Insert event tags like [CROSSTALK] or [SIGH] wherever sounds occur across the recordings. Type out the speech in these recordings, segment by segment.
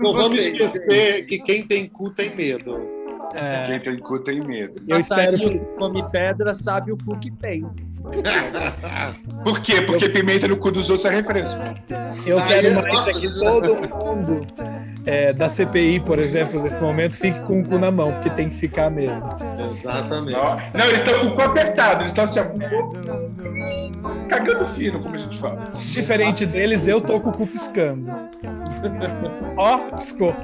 Não vamos esquecer que quem tem cu tem medo. É, Quem tem cu tem medo. eu espero que. come pedra, sabe o cu que tem. [LAUGHS] Por quê? Porque pimenta no cu dos outros é refresco. Eu quero mais nossa, é que todo mundo é, da CPI, por exemplo, nesse momento, fique com o cu na mão, porque tem que ficar mesmo. Exatamente. Não, não, eles estão com o cu apertado, eles estão assim, ó, cagando fino, como a gente fala. Diferente deles, eu tô com o cu piscando. Ó, piscou.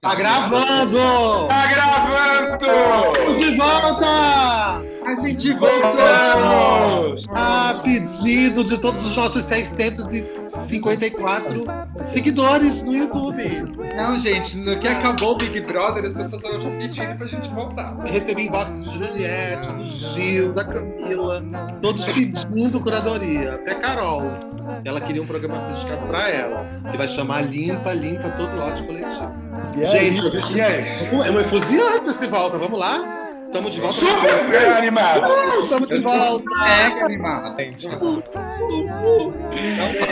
Tá gravando! Tá gravando! Estamos de volta! A gente voltou! A pedido de todos os nossos 654 seguidores no YouTube. Não, gente, no que acabou o Big Brother, as pessoas estavam já pedindo pra gente voltar. Recebi inbox de Juliette, do Gil, da Camila, todos pedindo curadoria. Até Carol. Ela queria um programa dedicado pra ela, que vai chamar Limpa, Limpa Todo Lote Coletivo. Gente, gente é uma efusiante esse volta. Vamos lá? Estamos de volta. Super animado! Estamos de volta. Mega animado.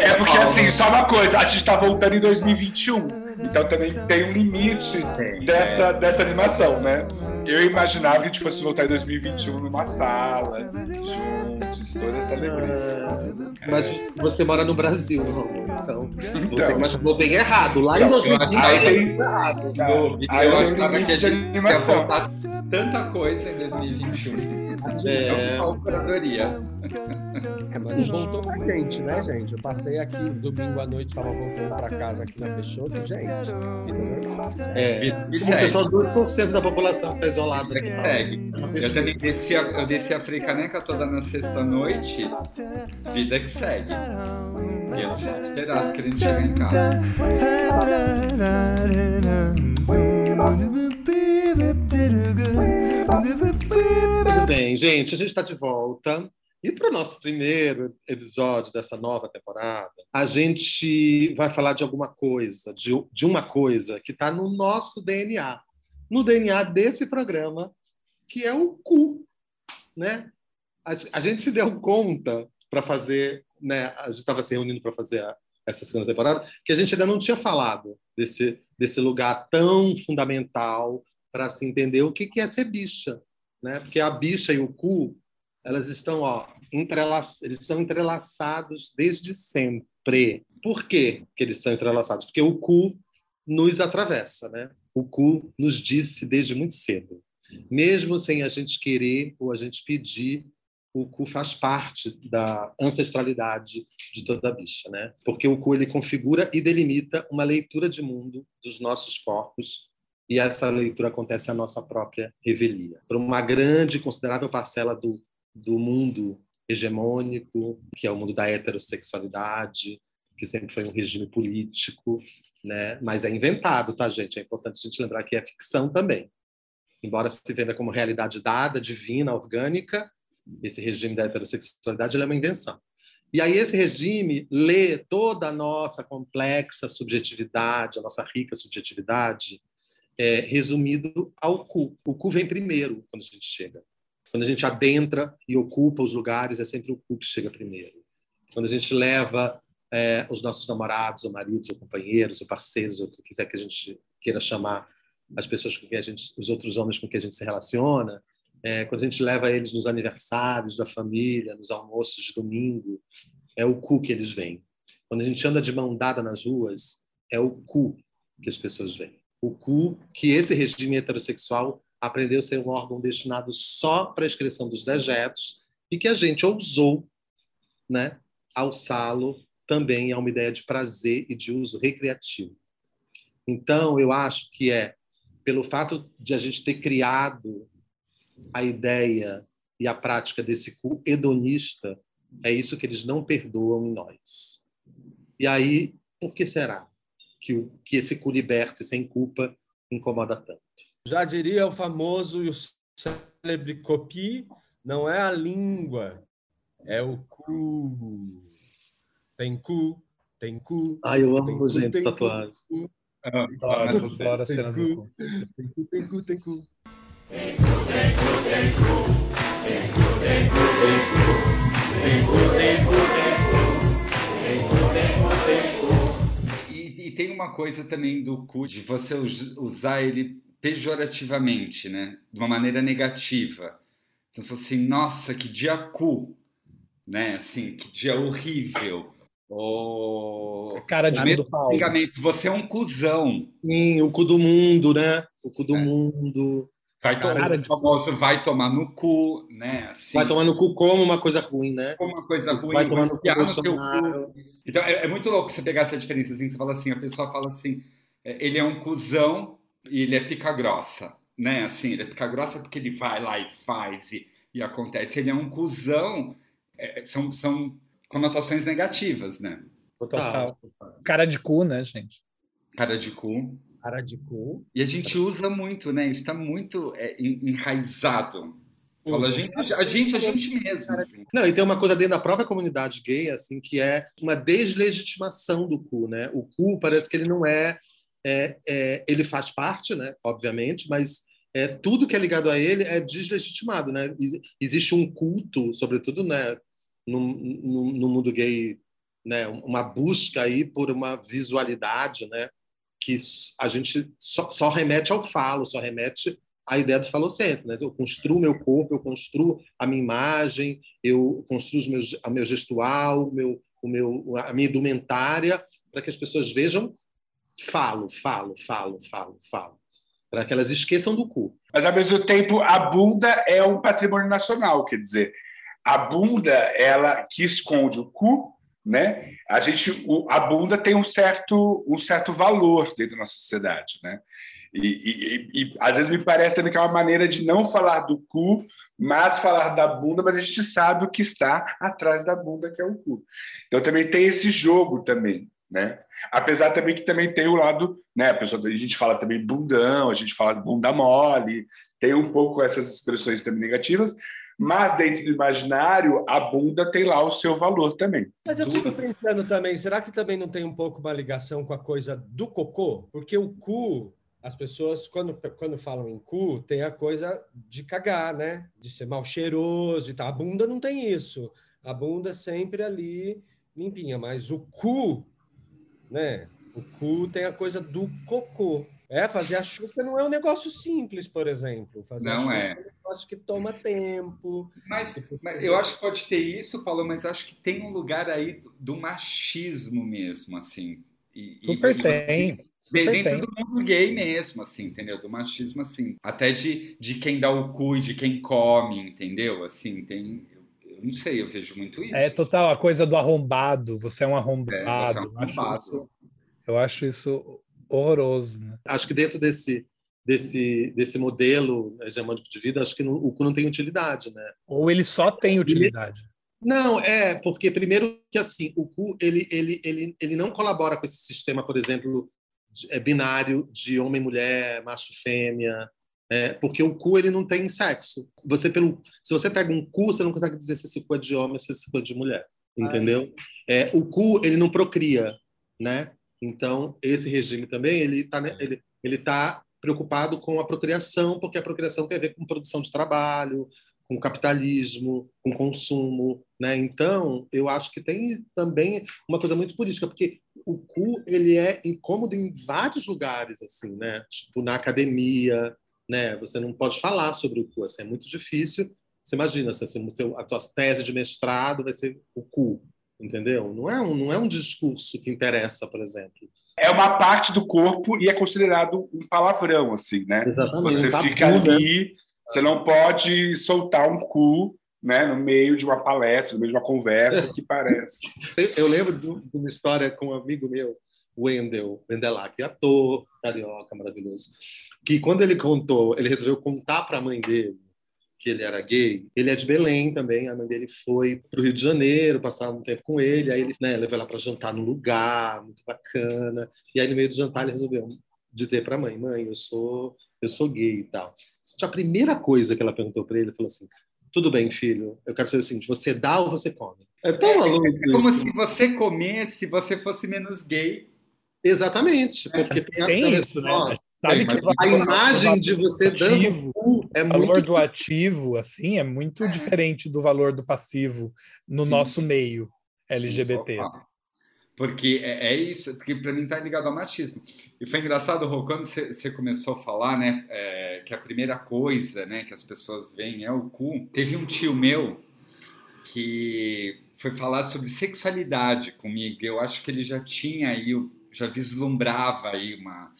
É porque assim, só uma coisa, a gente tá voltando em 2021. Então também tem um limite dessa, dessa animação, né? Eu imaginava que a gente fosse voltar em 2021 numa sala, juntos, toda essa alegria. Mas você mora no Brasil, não? Então, você Então. imaginou bem errado. Lá em Não, 2020 aí tem- errado. No, e Aí eu um achava que a limite de gente ia animação. voltar tanta coisa em 2021. É. Só curadoria. É, mas não voltou pra gente, né, gente? Eu passei aqui domingo à noite, tava voltando pra casa aqui na Peixoto, gente. É. Como se segue. só 2% da população está isolada. Vida que segue. Eu também desci a, eu desci a Fricaneca toda na sexta-noite. Vida que segue. E eu desesperado querendo chegar em casa. Tudo bem, gente, a gente está de volta. E para o nosso primeiro episódio dessa nova temporada, a gente vai falar de alguma coisa, de, de uma coisa que está no nosso DNA, no DNA desse programa, que é o cu, né? A, a gente se deu conta para fazer, né? A gente estava se reunindo para fazer a- essa segunda temporada, que a gente ainda não tinha falado desse, desse lugar tão fundamental para se entender o que, que é ser bicha, né? Porque a bicha e o cu, elas estão, ó, entrela eles são entrelaçados desde sempre. Por quê que eles são entrelaçados? Porque o cu nos atravessa, né? O cu nos disse desde muito cedo. Mesmo sem a gente querer ou a gente pedir, o cu faz parte da ancestralidade de toda bicha, né? Porque o cu ele configura e delimita uma leitura de mundo dos nossos corpos e essa leitura acontece à nossa própria revelia. Para uma grande, considerável parcela do, do mundo hegemônico, que é o mundo da heterossexualidade, que sempre foi um regime político, né? mas é inventado, tá, gente? É importante a gente lembrar que é ficção também. Embora se venda como realidade dada, divina, orgânica, esse regime da heterossexualidade é uma invenção. E aí esse regime lê toda a nossa complexa subjetividade, a nossa rica subjetividade, é, resumido ao cu. O cu vem primeiro quando a gente chega. Quando a gente adentra e ocupa os lugares, é sempre o cu que chega primeiro. Quando a gente leva é, os nossos namorados, ou maridos, ou companheiros, ou parceiros, ou o que quiser que a gente queira chamar as pessoas com quem a gente, os outros homens com quem a gente se relaciona, é, quando a gente leva eles nos aniversários da família, nos almoços de domingo, é o cu que eles veem. Quando a gente anda de mão dada nas ruas, é o cu que as pessoas veem. O cu que esse regime heterossexual aprendeu a ser um órgão destinado só para a excreção dos dejetos e que a gente ousou né, alçá-lo também a uma ideia de prazer e de uso recreativo. Então, eu acho que é pelo fato de a gente ter criado a ideia e a prática desse cu hedonista, é isso que eles não perdoam em nós. E aí, por que será que, o, que esse cu liberto e sem culpa incomoda tanto? Já diria o famoso e o célebre copi, não é a língua, é o cu. Tem cu, tem cu. Ai, eu tem amo, cu, gente, tem cu, tatuagem. cu, Essa cena. Adoro a Tem cena cu. do cu. Tem cu, tem cu, tem cu. E, E, e tem uma coisa também do cu, de você us- usar ele pejorativamente, né? De uma maneira negativa. Então, assim, nossa, que dia cu, né? Assim, que dia horrível. Ou... Cara de ou cu mesmo do Paulo. xingamento, você é um cuzão. Sim, o cu do mundo, né? O cu do É. mundo. Vai, to Cara o de famoso vai tomar no cu, né? Assim, Vai tomar no cu como uma coisa ruim, né? como uma coisa ruim, Vai tomar no cu no teu cu. Então, é, é muito louco você pegar essa diferença, assim, você fala assim, a pessoa fala assim, é, ele é um cuzão e ele é pica grossa, né? Assim, ele é pica grossa porque ele vai lá e faz e, e acontece. Ele é um cuzão, é, são, são conotações negativas, né? Total. Cara de cu, né, gente? Cara de cu. Cara de cu. E a gente usa muito, né? Isso está muito é, en- enraizado. Fala, a gente, a gente, a gente mesmo. Assim. Não, e tem uma coisa dentro da própria comunidade gay, assim, que é uma deslegitimação do cu, né? O cu parece que ele não é, é, é- ele faz parte, né? Obviamente, mas é, tudo que é ligado a ele é deslegitimado, né? Existe um culto, sobretudo, né? No, no, no mundo gay, né? Uma busca aí por uma visualidade, né? Que a gente só, só remete ao falo, só remete à ideia do falocentro, né? Eu construo meu corpo, eu construo a minha imagem, eu construo a meu gestual, o meu, o meu, a minha indumentária, para que as pessoas vejam, falo, falo, falo, falo, falo, para que elas esqueçam do cu. Mas, ao mesmo tempo, a bunda é um patrimônio nacional, quer dizer, a bunda, ela que esconde o cu, né? A gente, o- a bunda tem um certo, um certo valor dentro da nossa sociedade, né? E, e- e- às vezes me parece também que é uma maneira de não falar do cu, mas falar da bunda, mas a gente sabe o que está atrás da bunda, que é o cu. Então também tem esse jogo também, né? Apesar também que também tem o lado, né? A, pessoa, a gente fala também bundão, a gente fala bunda mole, tem um pouco essas expressões também negativas, mas dentro do imaginário, a bunda tem lá o seu valor também. Mas eu fico pensando também, será que também não tem um pouco uma ligação com a coisa do cocô? Porque o cu, as pessoas, quando, quando falam em cu, tem a coisa de cagar, né? De ser mal cheiroso e tal. A bunda não tem isso. A bunda é sempre ali limpinha, mas o cu, né? O cu tem a coisa do cocô. É, fazer a chuca não é um negócio simples, por exemplo. Fazer a Não chuca é. um negócio que toma tempo. Mas, mas eu acho que pode ter isso, Paulo, mas acho que tem um lugar aí do, do machismo mesmo, assim. E, Super e- tem. de- dentro tem. do mundo gay mesmo, assim, entendeu? Do machismo, assim. Até de, de quem dá o cu e de quem come, entendeu? Assim, tem. Não sei, eu vejo muito isso. É total a coisa do arrombado. Você é um arrombado. É, é um Eu acho arrombado. isso- eu acho isso horroroso, né? Acho que dentro desse desse desse modelo hegemônico de vida, acho que não- o cu não tem utilidade, né? Ou ele só tem utilidade. Não, é, porque primeiro que assim, o cu ele, ele, ele, ele não colabora com esse sistema, por exemplo, de- é, binário de homem e né? porque o cu ele não tem sexo. Você pelo, se você pega um cu, você não consegue dizer se esse cu é de homem ou se esse cu é de mulher, entendeu? É, o cu ele não procria, né? Então esse regime também ele está ele, ele tá preocupado com a procriação, porque a procriação tem a ver com produção de trabalho, com capitalismo, com consumo, né? Então, eu acho que tem também uma coisa muito política, porque o cu ele é incômodo em vários lugares, assim, né? Tipo na academia, né? Você não pode falar sobre o cu, assim, é muito difícil. Você imagina, assim, teu- a tua tese de mestrado vai ser o cu, entendeu? Não é um, não é um discurso que interessa, por exemplo. É uma parte do corpo e é considerado um palavrão, assim, né? Exatamente. Você fica né? ali, você não pode soltar um cu né, no meio de uma palestra, no meio de uma conversa que parece. [LAUGHS] Eu, lembro de, uma história com um amigo meu, Wendel Wendelac, ator carioca maravilhoso, que quando ele contou, ele resolveu contar para a mãe dele que ele era gay. Ele é de Belém também, a mãe dele foi para o Rio de Janeiro, passar um tempo com ele, aí ele né, levou ela para jantar num lugar muito bacana, e aí no meio do jantar ele resolveu dizer para a mãe, mãe, eu sou eu sou gay e tal. A primeira coisa que ela perguntou para ele, ele falou assim, tudo bem, filho, eu quero saber o seguinte, você dá ou você come? É tão maluco. É como se você comesse, você fosse menos gay. Exatamente, porque tem, Tem a, isso, né? Sabe que mas a imagem de você dando ativo, cu é o valor muito do ativo, assim, é muito diferente do valor do passivo no Sim. nosso meio LGBT. Sim, Porque é, é isso, porque para mim tá ligado ao machismo. E foi engraçado, Rô, quando você começou a falar, né, é, que a primeira coisa, né, que as pessoas veem é o cu. Teve um tio meu que foi falar sobre sexualidade comigo. Eu acho que ele já tinha aí, já vislumbrava aí uma,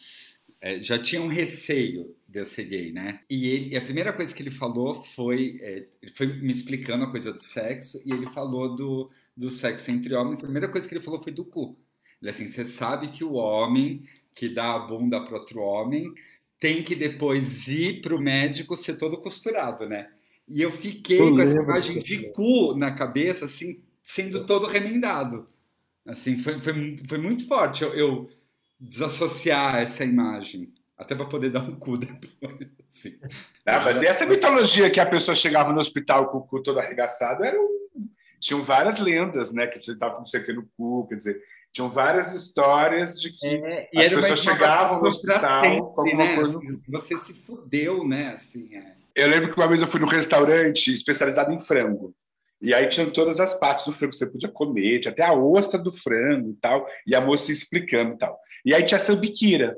é, já tinha um receio de eu ser gay, né? E, ele, e a primeira coisa que ele falou foi, é, ele foi me explicando a coisa do sexo e ele falou do do sexo entre homens, a primeira coisa que ele falou foi do cu. Ele assim, você sabe que o homem que dá a bunda para outro homem tem que depois ir para o médico ser todo costurado, né? E eu fiquei eu com essa imagem de cu na cabeça, assim, sendo todo remendado. Assim, foi, foi, foi muito forte eu, eu desassociar essa imagem. Até para poder dar um cu [LAUGHS] depois. Assim. Ah, mas essa mitologia que a pessoa chegava no hospital com o cu todo arregaçado era um tinham várias lendas, né? Que você estava com cerca no cu, quer dizer, tinham várias histórias de que é, as pessoas chegavam no hospital sempre, com alguma né? coisa. Assim, você se fudeu, né? Assim, é. Eu lembro que uma vez eu fui num restaurante especializado em frango. E aí tinham todas as partes do frango que você podia comer, tinha até a ostra do frango e tal, e a moça explicando e tal. E aí tinha a sambiquira.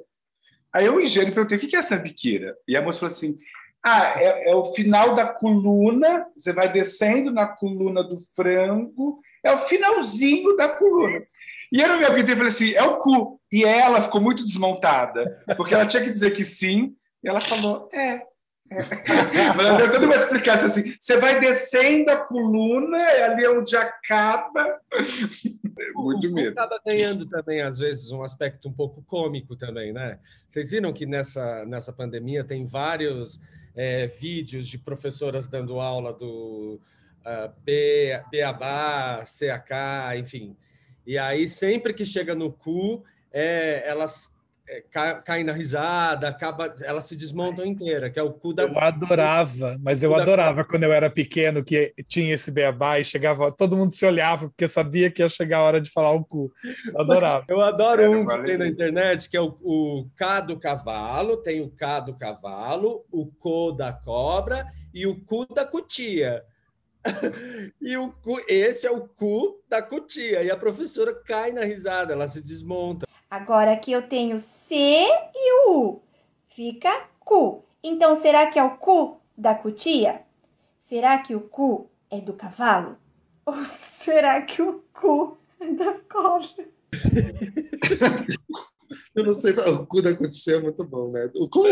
Aí eu, ingênuo, perguntei, o que é sambiquira? E a moça falou assim, ah, é, é, o final da coluna, você vai descendo na coluna do frango, é o finalzinho da coluna. E eu não me aguentei falei assim: é o cu. E ela ficou muito desmontada, porque ela tinha que dizer que sim, e ela falou: é. É. Mas deu toda uma explicação assim: você vai descendo a coluna, ali é onde acaba. Muito o, medo. acaba ganhando também, às vezes, um aspecto um pouco cômico também, né? Vocês viram que nessa, nessa pandemia tem vários é, vídeos de professoras dando aula do uh, B, Beabá, CAK, enfim. E aí, sempre que chega no cu, é, elas é, caem na risada, acaba, elas se desmontam inteira, que é o cu da. Eu adorava, mas eu adorava da... quando eu era pequeno que tinha esse beabá e chegava, todo mundo se olhava porque sabia que ia chegar a hora de falar o cu. Eu adorava. eu adoro é, um que tem na internet que é o, o K do cavalo, tem o K do cavalo, o co da cobra e o cu da cutia. [LAUGHS] e o cu, esse é o cu da cutia. E a professora cai na risada, ela se desmonta. Agora aqui eu tenho C e o U. Fica cu. Então, será que é o cu da cutia? Será que o cu é do cavalo? [LAUGHS] Ou será que o cu é da cobra? [LAUGHS] Eu não sei, o cu da cutia é muito bom, né? O cu,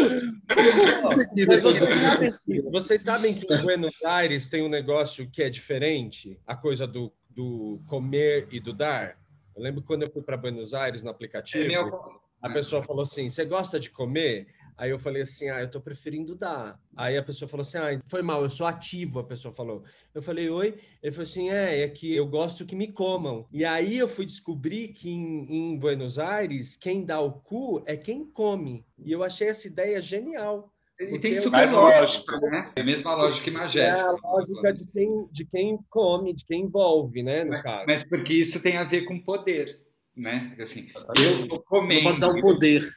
vocês, sabem, vocês sabem que em Buenos Aires tem um negócio que é diferente? A coisa do, do comer e do dar? Eu lembro quando eu fui para Buenos Aires no aplicativo, é a pessoa falou assim: Você gosta de comer? Aí eu falei assim: Ah, eu tô preferindo dar. Aí a pessoa falou assim: Ah, foi mal, eu sou ativo. A pessoa falou. Eu falei: Oi. Ele falou assim: É, é que eu gosto que me comam. E aí eu fui descobrir que em, em Buenos Aires, quem dá o cu é quem come. E eu achei essa ideia genial. E tem super lógica, né? É a mesma lógica imagética. É a lógica de quem, de quem come, de quem envolve, né? No mas, caso. mas porque isso tem a ver com poder, né? Porque, assim, eu tô comendo. pode dar o poder.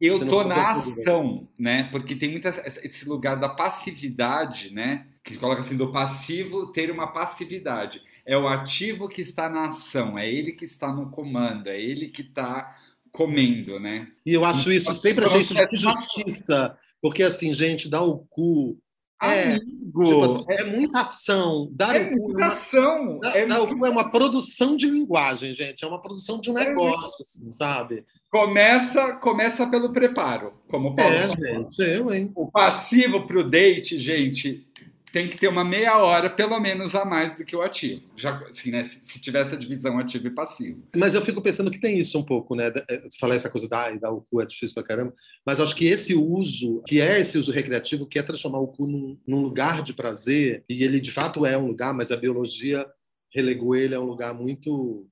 Eu tô na ação, né? Porque tem muito esse lugar da passividade, né? Que coloca assim, do passivo ter uma passividade. É o ativo que está na ação, é ele que está no comando, é ele que está comendo, né? E eu acho isso, sempre achei isso de justiça porque, assim, gente, dar o cu. É, tipo assim, é muita ação. Dar é o cu. Muita ação. Dar, é dar o cu é uma produção de linguagem, gente. É uma produção de um é negócio, assim, sabe? Começa, começa pelo preparo, como o Paulo é, falou. Gente, eu, hein? O passivo para o date, gente, tem que ter uma meia hora, pelo menos, a mais do que o ativo. Já, assim, né, se, se tiver essa divisão ativo e passivo. Mas eu fico pensando que tem isso um pouco, né? É, falar essa coisa da dar o cu é difícil pra caramba. Mas acho que esse uso, que é esse uso recreativo, que é transformar o cu num, num lugar de prazer, e ele de fato é um lugar, mas a biologia relegou ele a um lugar muito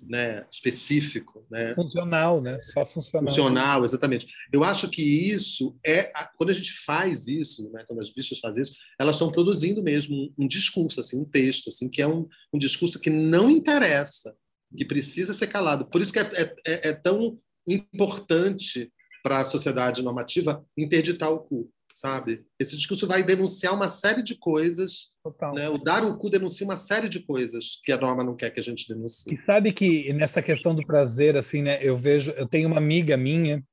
né, específico, né? Funcional, né? Só funcional. Funcional, exatamente. Eu acho que isso é quando a gente faz isso, né? Quando as bichas fazem isso, elas estão produzindo mesmo um, discurso, assim, um texto, assim, que é um, um discurso que não interessa, que precisa ser calado. Por isso que é, é, é, é tão importante para a sociedade normativa interditar o cu sabe? Esse discurso vai denunciar uma série de coisas. Total. Né? O dar o cu denuncia uma série de coisas que a norma não quer que a gente denuncie. E sabe que nessa questão do prazer, assim, né? Eu vejo, eu tenho uma amiga minha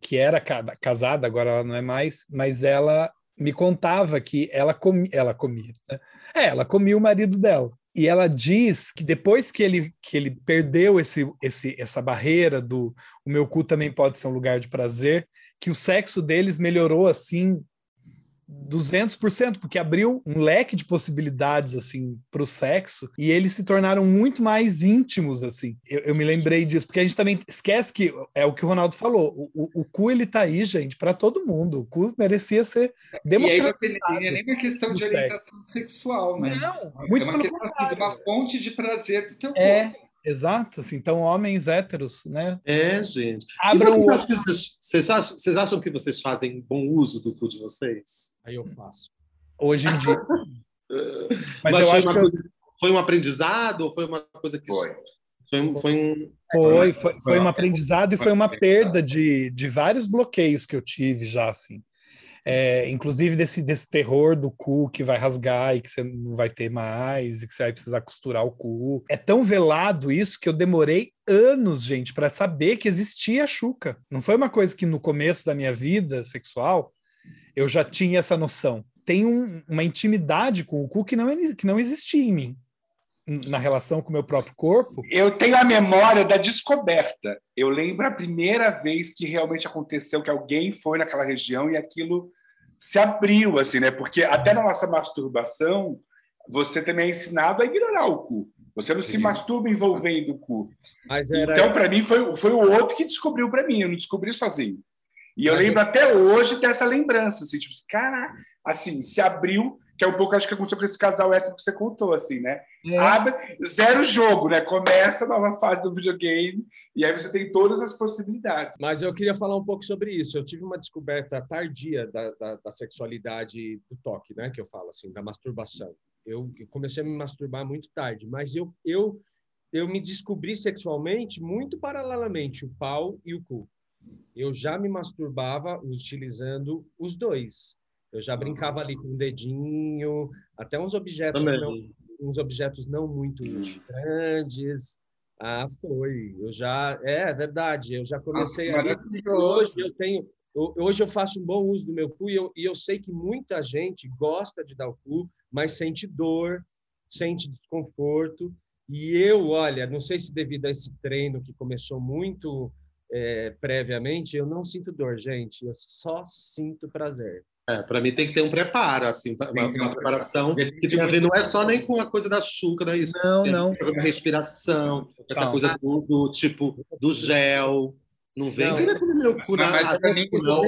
que era casada, agora ela não é mais, mas ela me contava que ela, comi, ela comia. Né? É, ela comia o marido dela. E ela diz que depois que ele, que ele perdeu esse, esse, essa barreira do o meu cu também pode ser um lugar de prazer, que o sexo deles melhorou assim 200%, porque abriu um leque de possibilidades assim para o sexo e eles se tornaram muito mais íntimos assim. Eu, eu, me lembrei disso, porque a gente também esquece que é o que o Ronaldo falou. O, o, o cu ele tá aí, gente, para todo mundo. O cu merecia ser democratizado. E aí você não é nem uma questão de orientação sexo. sexual, né? Não, muito é uma questão assim, de uma fonte de prazer do teu é, corpo. Exato, assim, então homens héteros, né? É, gente. Abram vocês, acham vocês, vocês, acham, vocês acham que vocês fazem bom uso do cu de vocês? Aí eu faço. Hoje em dia. [LAUGHS] Mas, Mas, eu acho que eu... foi um aprendizado ou foi uma coisa que foi? Foi, um, foi, um... foi, foi, foi um aprendizado e foi uma perda de, de vários bloqueios que eu tive já, assim é, inclusive desse, desse terror do cu que vai rasgar e que você não vai ter mais, e que você vai precisar costurar o cu. É tão velado isso que eu demorei anos, gente, para saber que existia a chuca. Não foi uma coisa que no começo da minha vida sexual eu já tinha essa noção. Tem um, uma intimidade com o cu que não, que não existia em mim na relação com o meu próprio corpo? Eu tenho a memória da descoberta. Eu lembro a primeira vez que realmente aconteceu que alguém foi naquela região e aquilo se abriu, assim, né? Porque até na nossa masturbação, você também é ensinado a ignorar o cu. Você não Sim. se masturba envolvendo o cu. Era... Então, para mim, foi, foi o outro que descobriu para mim. Eu não descobri sozinho. E eu Mas lembro eu... até hoje dessa lembrança, assim, tipo, cara, assim, se abriu que é um pouco acho que aconteceu com esse casal hétero que você contou, assim, né? É. Abre, zero jogo, né? Começa a nova fase do videogame e aí você tem todas as possibilidades. Mas eu queria falar um pouco sobre isso. Eu tive uma descoberta tardia da, da, da sexualidade do toque, né? Que eu falo assim, da masturbação. Eu, eu comecei a me masturbar muito tarde, mas eu, eu, eu me descobri sexualmente muito paralelamente o pau e o cu. Eu já me masturbava utilizando os dois eu já brincava ali com o dedinho, até uns objetos, não, uns objetos não muito grandes. Ah, foi. Eu já é, é verdade. Eu já comecei ali. Hoje eu tenho, hoje eu faço um bom uso do meu cu e eu, e eu sei que muita gente gosta de dar o cu, mas sente dor, sente desconforto. E eu, olha, não sei se devido a esse treino que começou muito é, previamente, eu não sinto dor, gente. Eu só sinto prazer. É, para mim tem que ter um preparo, assim, uma, uma preparação que tem a ver, não é só nem com a coisa da chuca, não é isso? Não, não. Essa da respiração, essa coisa do, do, tipo, do gel. Não vem querer comer meu cu na Mas para mim, não,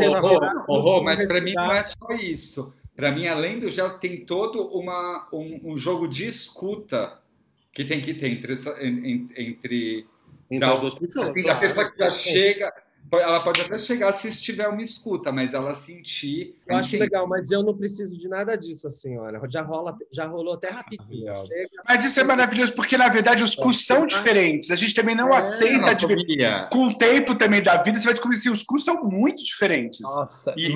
oh, mas para mim não é só isso. Para mim, além do gel, tem todo uma, um, um, jogo de escuta que tem que ter entre, entre, entre, duas pessoas. Assim, claro. A pessoa que já chega ela pode até chegar se estiver uma escuta, mas ela sentir. Eu acho legal, mas eu não preciso de nada disso, assim, olha. Já, rola, já rolou até rapidinho. Mas isso é maravilhoso, porque na verdade os cus são diferentes. A gente também não é, aceita a diferença. Com o tempo também da vida, você vai descobrir que assim, os cus são muito diferentes. Nossa, e,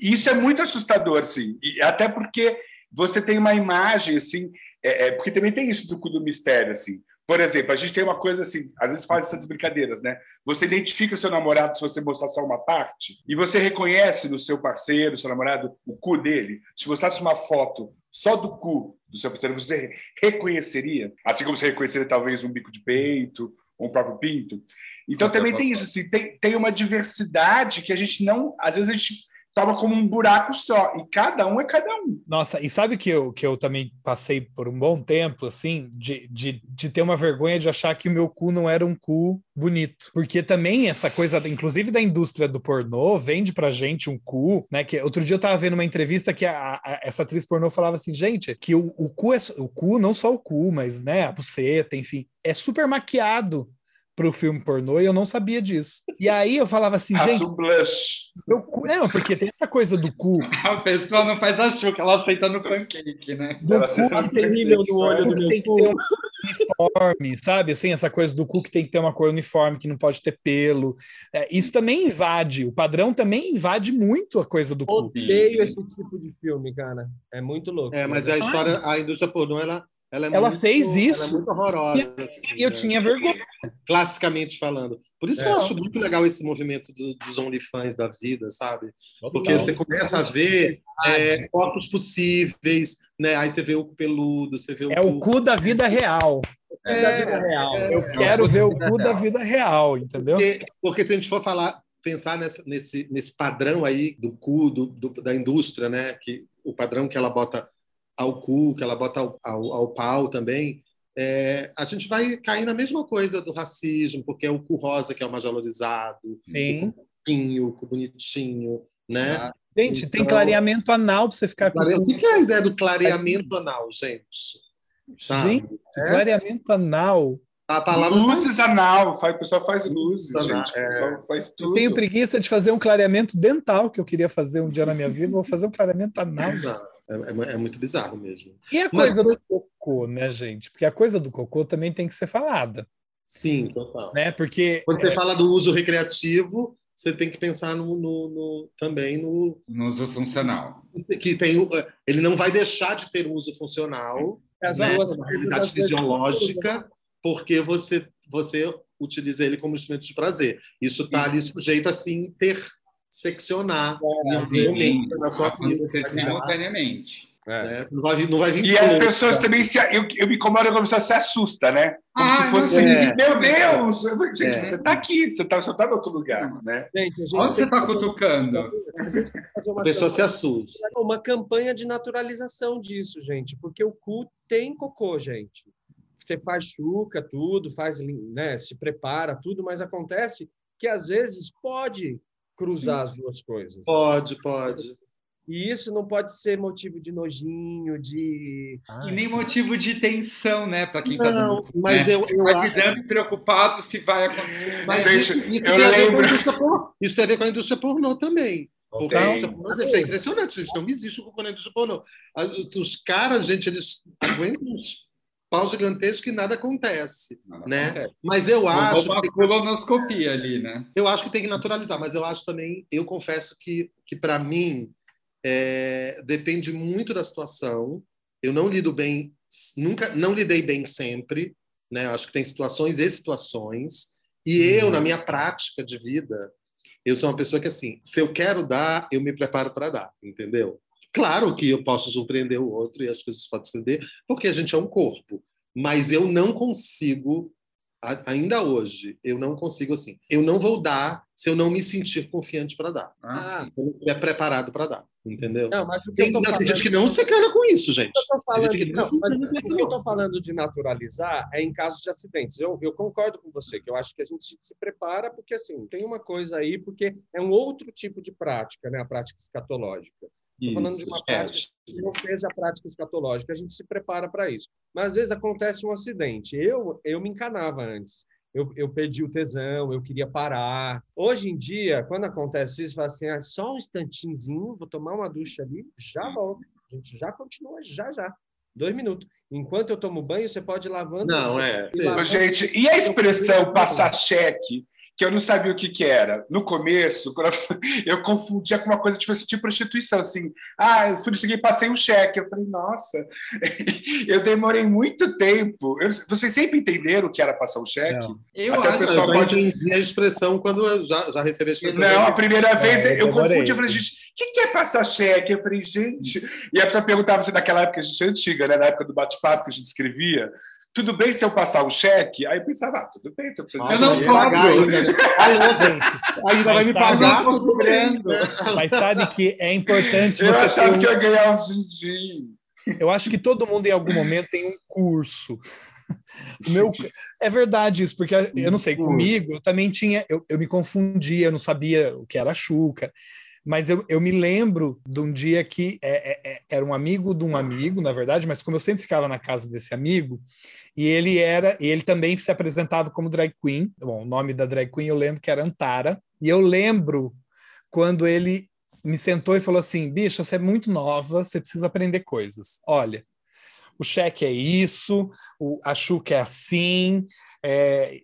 e isso é muito assustador, assim. E até porque você tem uma imagem, assim. É, é, porque também tem isso do cu do mistério, assim. Por exemplo, a gente tem uma coisa assim, às vezes faz essas brincadeiras, né? Você identifica seu namorado se você mostrar só uma parte e você reconhece no seu parceiro, seu namorado, o cu dele. Se mostrasse uma foto só do cu do seu parceiro, você reconheceria, assim como você reconheceria talvez um bico de peito ou um próprio pinto. Então também tem isso, assim, tem, tem uma diversidade que a gente não, às vezes a gente estava como um buraco só, e cada um é cada um. Nossa, e sabe que eu, que eu também passei por um bom tempo, assim, de, de, de ter uma vergonha de achar que o meu cu não era um cu bonito. Porque também essa coisa, inclusive da indústria do pornô, vende pra gente um cu, né? Que outro dia eu tava vendo uma entrevista que a, a, essa atriz pornô falava assim, gente, que o, o cu é o cu, não só o cu, mas né, a buceta, enfim, é super maquiado pro filme pornô e eu não sabia disso. E aí eu falava assim, [LAUGHS] gente. blush. Meu cu, é, porque tem essa coisa do cu. [LAUGHS] A pessoa não faz a chuca, ela aceita no pancake, né? Do ela cu tem nível do olho do meu tem cu. Que ter um, uniforme, sabe? Assim, essa coisa do cu que tem que ter uma cor uniforme, que não pode ter pelo. É, isso também invade, o padrão também invade muito a coisa do cu. Odeio esse tipo de filme, cara. É muito louco. É, mas a história, a indústria pornô, ela, ela, é Ela muito- fez isso. Ela é muito horrorosa. E assim, eu né? tinha vergonha. Classicamente falando. Por isso que É. eu acho muito legal esse movimento do- dos OnlyFans da vida, sabe? Porque você começa a ver é, corpos possíveis, né? Aí você vê o peludo, você vê o. É o cu da vida real. É da vida real. Eu quero ver o cu da vida real, entendeu? Porque, porque se a gente for falar, pensar nessa- nesse, nesse padrão aí do cu, do, do- da indústria, né? Que, o padrão que ela bota ao cu, que ela bota ao, ao, ao pau também, é, a gente vai cair na mesma coisa do racismo, porque é o cu rosa que é o mais valorizado, Sim. o bonitinho, o cu bonitinho, né? Ah, Gente, tem Então- clareamento anal pra você ficar com Clare- o O que é a ideia do clareamento anal, gente? Sabe? Gente, clareamento anal. A palavra Luzes anal, faz- o pessoal faz luzes, Anal, gente. O pessoal faz Eu tudo. tenho preguiça de fazer um clareamento dental, que eu queria fazer um dia na minha vida. Vou fazer um clareamento anal. É, é- é muito bizarro mesmo. E a Mas- coisa do cocô, né, gente? Porque a coisa do cocô também tem que ser falada, Sim, total. né? Porque Quando você fala do uso recreativo, você tem que pensar no, no- no- também no No uso funcional. que tem o- ele não vai deixar de ter uso funcional, as né? realidade fisiológica, porque você você utiliza ele como instrumento de prazer. Isso está ali sujeito a se interseccionar em algum Sim, momento da sua vida. Você vai simultaneamente. É. né? Não vai vir, não vai vir E as pessoas também se. Eu, eu me incomodo quando a pessoa se assusta, né? Como Ah, se fosse. sei. Meu Deus! Gente, É. você tá aqui, você tá, você tá em outro lugar, né? Gente, gente Onde você está cutucando? A gente tem que fazer uma A pessoa se assusta. uma campanha de naturalização disso, gente, porque o cu tem cocô, gente. Você faz chuca, tudo, faz, né, se prepara, tudo, mas acontece que às vezes pode cruzar as duas coisas. Pode, pode. E isso não pode ser motivo de nojinho, de E nem motivo de tensão, né, para quem está Não, dando. mas né? eu, eu Vai cuidando e preocupado se vai acontecer. Mas Gente, isso, isso eu tem a ver com a lembro- indústria pornô. Isso tem a ver com a indústria pornô também. Porque a indústria pornô, é impressionante, gente. Não existe o na indústria pornô. A- Os caras, gente, eles aguentam uns pau gigantescos que nada acontece. Nada né? acontece. Mas eu acho, Uma que colonoscopia ali, né? eu acho que tem que naturalizar. Mas eu acho também, eu confesso que, que para mim, é, depende muito da situação. Eu não lido bem, nunca, não lidei bem sempre. Né? Eu acho que tem situações e situações. E eu, na minha prática de vida, eu sou uma pessoa que, assim, se eu quero dar, eu me preparo para dar, entendeu? Claro que eu posso surpreender o outro e as coisas podem surpreender, porque a gente é um corpo. Mas eu não consigo, ainda hoje, eu não consigo assim. Eu não vou dar se eu não me sentir confiante para dar. Ah. Se eu não estiver preparado para dar, entendeu? Não, mas o que Tem, eu tô tem falando... gente que não se cana com isso, gente. eu tô falando, Tem gente que não não, se mas o que eu estou falando de naturalizar é em casos de acidentes. Eu, eu concordo com você, que eu acho que a gente se prepara porque, assim, tem uma coisa aí, porque é um outro tipo de prática, né? A prática escatológica. Estou falando de uma é. prática que não seja a prática escatológica, a gente se prepara para isso. Mas às vezes acontece um acidente. Eu, eu me encanava antes. Eu, eu perdi o tesão, eu queria parar. Hoje em dia, quando acontece isso, fala assim: ah, só um instantinho, vou tomar uma ducha ali, já volto. A gente já continua, já, já. Dois minutos. Enquanto eu tomo banho, você pode ir lavando. Não, é. lavando. Gente, e a expressão passar cheque, que eu não sabia o que, que era? No começo, quando eu, [LAUGHS] eu confundia com uma coisa tipo assim, tipo prostituição, assim. Ah, eu fui no seguinte, passei um cheque. Eu falei, nossa, [LAUGHS] eu demorei muito tempo. Eu- vocês sempre entenderam o que era passar um cheque? Não. Eu Até acho Eu pessoal pode- entendi a expressão quando eu já, já recebi a expressão. Não, a primeira vez É, eu eu confundi, eu falei, gente, o que que é passar cheque? Eu falei, gente. E a pessoa perguntava se naquela época, a gente é antiga, né? Na época do bate-papo que a gente escrevia, tudo bem se eu passar o cheque? Aí eu pensava, ah, tudo bem, tô precisando Eu não cobro. ainda, né? Ainda vai me Mas pagar? Eu bem. cobrando. mas sabe que é importante Eu você ter achava um- que eu ia ganhar um din-din. Eu acho que todo mundo em algum momento tem um curso. O meu é verdade isso, porque eu não sei, comigo eu também tinha, eu, eu me confundia, eu não sabia o que era chuca. Mas eu, eu me lembro de um dia que é, é, é, era um amigo de um amigo, na verdade, mas como eu sempre ficava na casa desse amigo, e ele era, e ele também se apresentava como drag queen. Bom, o nome da drag queen eu lembro que era Antara, e eu lembro quando ele me sentou e falou assim: bicha, você é muito nova, você precisa aprender coisas. Olha, o cheque é isso, o, a Xuca é assim. É,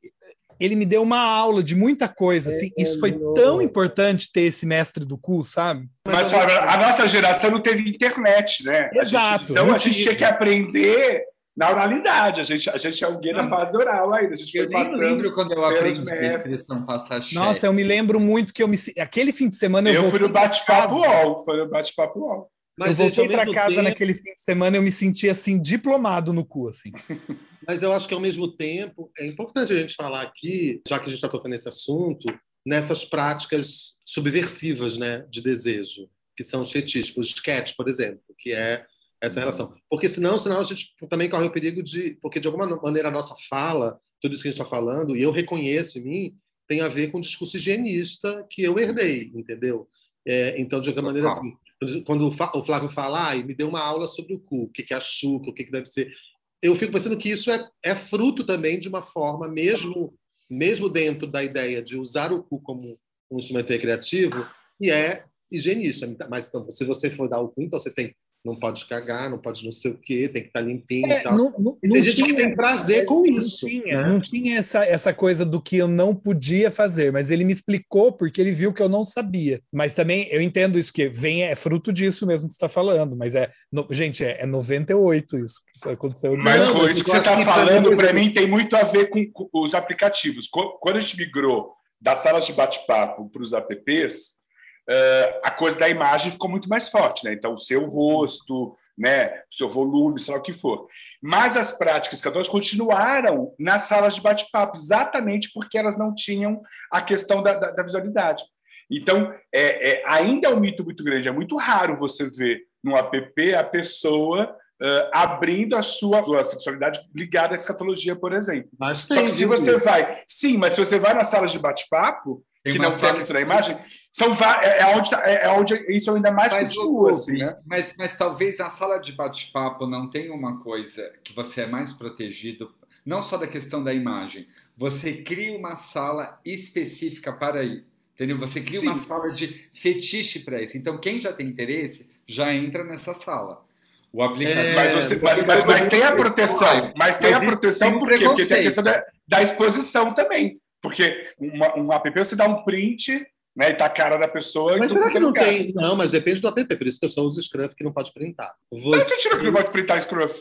ele me deu uma aula de muita coisa, assim. É, isso foi tão importante ter esse mestre do cu, sabe? Mas, a nossa geração não teve internet, né? Exato. A gente, então a gente tinha que aprender na oralidade. A gente, a gente é alguém na fase oral ainda. A gente eu nem lembro quando eu aprendi a expressão passar cheque. Nossa, eu me lembro muito que eu me. Aquele fim de semana eu. Eu fui no bate-papo UOL. Foi no bate-papo UOL. Mas eu voltei para casa tempo... naquele fim de semana eu me senti assim, diplomado no cu, assim. [LAUGHS] Mas eu acho que ao mesmo tempo é importante a gente falar aqui, já que a gente está tocando nesse assunto, nessas práticas subversivas, né, de desejo, que são os fetiches, o sketch, por exemplo, que é essa relação. Porque senão, senão a gente também corre o perigo de, porque de alguma maneira a nossa fala, tudo isso que a gente está falando, e eu reconheço em mim, tem a ver com o discurso higienista que eu herdei, entendeu? É, então, de alguma maneira, assim, quando o Flávio fala, ah, me deu uma aula sobre o cu, o que é açúcar, o que deve ser. Eu fico pensando que isso é, é fruto também de uma forma, mesmo, mesmo dentro da ideia de usar o cu como um instrumento recreativo, e é higienista. Mas então, se você for dar o cu, então você tem não pode cagar, não pode não sei o quê, tem que estar tá limpinho é, e tal. Não, não, e tem gente tinha, que tem prazer com não isso. Tinha, né? Não tinha essa, essa coisa do que eu não podia fazer, mas ele me explicou porque ele viu que eu não sabia. Mas também eu entendo isso, que vem, é fruto disso mesmo que você está falando, mas é, no, gente, é, é 98 isso que isso aconteceu. Mas foi isso que você está falando, para mim, tem muito a ver com, com os aplicativos. Quando a gente migrou das salas de bate-papo para os apps, uh, a coisa da imagem ficou muito mais forte, né? Então, o seu rosto, né, o seu volume, sei lá o que for. Mas as práticas católicas continuaram nas salas de bate-papo, exatamente porque elas não tinham a questão da, da, da visualidade. Então, é, é, ainda é um mito muito grande. É muito raro você ver no app a pessoa Uh, abrindo a sua, sua, sexualidade ligada à escatologia, por exemplo. Mas Só que se você vai. Sim, mas se você vai na sala de bate-papo, que não tem a imagem, são, é, é, onde, tá, é, é onde isso ainda mais mas, continua. Assim, né? mas, mas talvez a sala de bate-papo não tenha uma coisa que você é mais protegido, não só da questão da imagem. Você cria uma sala específica para ir. Entendeu? Você cria Sim. uma sala de fetiche para isso. Então, quem já tem interesse já entra nessa sala. O aplicativo. É, mas, você, mas, mas, mas, tem a proteção. Mas tem a proteção por quê? Porque tem a questão da, da exposição também. Porque uma, um app você dá um print né, e tá a cara da pessoa. Mas será que não lugar. tem? Não, mas depende do app. Por isso que eu só uso Scruff que não pode printar. Você... Mas você que não pode printar Scruff?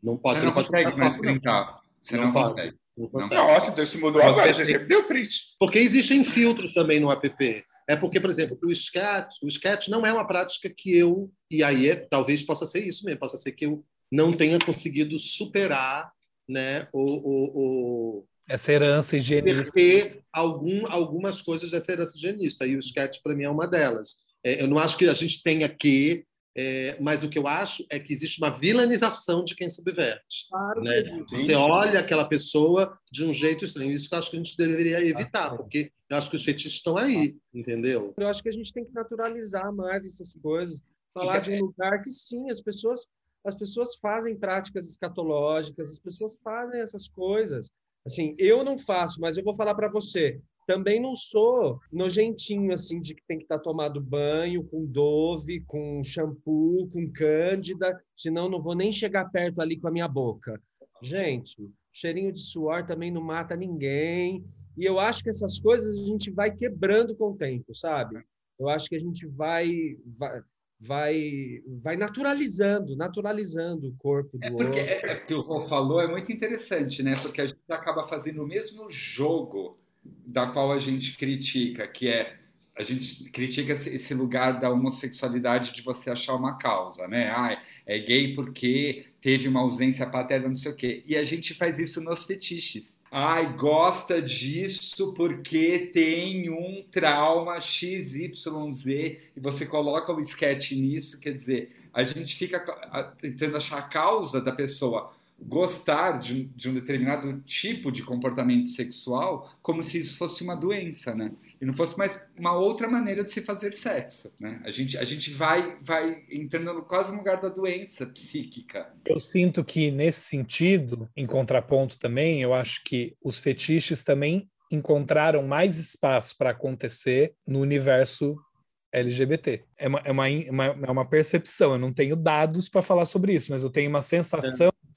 Não pode. Você, não, não consegue mais printar. Você não, não consegue. Não consegue. Nossa, então isso mudou agora. Você sempre deu print. Porque existem filtros também no app. É porque, por exemplo, o sketch, o sketch não é uma prática que eu. E aí é, talvez possa ser isso mesmo, possa ser que eu não tenha conseguido superar né, o, o, o essa herança higienista. Ter algum, algumas coisas dessa herança higienista, e o sketch, para mim, é uma delas. É, eu não acho que a gente tenha que, é, mas o que eu acho é que existe uma vilanização de quem subverte. Claro né? Você olha aquela pessoa de um jeito estranho. Isso que eu acho que a gente deveria evitar, porque eu acho que os fetiches estão aí, entendeu? Eu acho que a gente tem que naturalizar mais essas coisas, falar de um lugar que sim, as pessoas as pessoas fazem práticas escatológicas, as pessoas fazem essas coisas. Assim, eu não faço, mas eu vou falar para você. Também não sou nojentinho, assim, de que tem que estar tá tomado banho com Dove, com shampoo, com Cândida, senão não vou nem chegar perto ali com a minha boca. Gente, cheirinho de suor também não mata ninguém. E eu acho que essas coisas a gente vai quebrando com o tempo, sabe? Eu acho que a gente vai, vai vai vai naturalizando, naturalizando o corpo do é porque, outro. É, é que o Rô falou é muito interessante, né? Porque a gente acaba fazendo o mesmo jogo da qual a gente critica, que é a gente critica esse lugar da homossexualidade de você achar uma causa, né? Ah, é gay porque teve uma ausência paterna, não sei o quê. E a gente faz isso nos fetiches. Ai, gosta disso porque tem um trauma XYZ e você coloca o sketch nisso, quer dizer, a gente fica tentando achar a causa da pessoa gostar de um, de um determinado tipo de comportamento sexual como se isso fosse uma doença, né? E não fosse mais uma outra maneira de se fazer sexo, né? A gente, a gente vai, vai entrando quase no lugar da doença psíquica. Eu sinto que, nesse sentido, em contraponto também, eu acho que os fetiches também encontraram mais espaço para acontecer no universo LGBT. É uma, é uma, uma, é uma percepção, eu não tenho dados para falar sobre isso, mas eu tenho uma sensação é.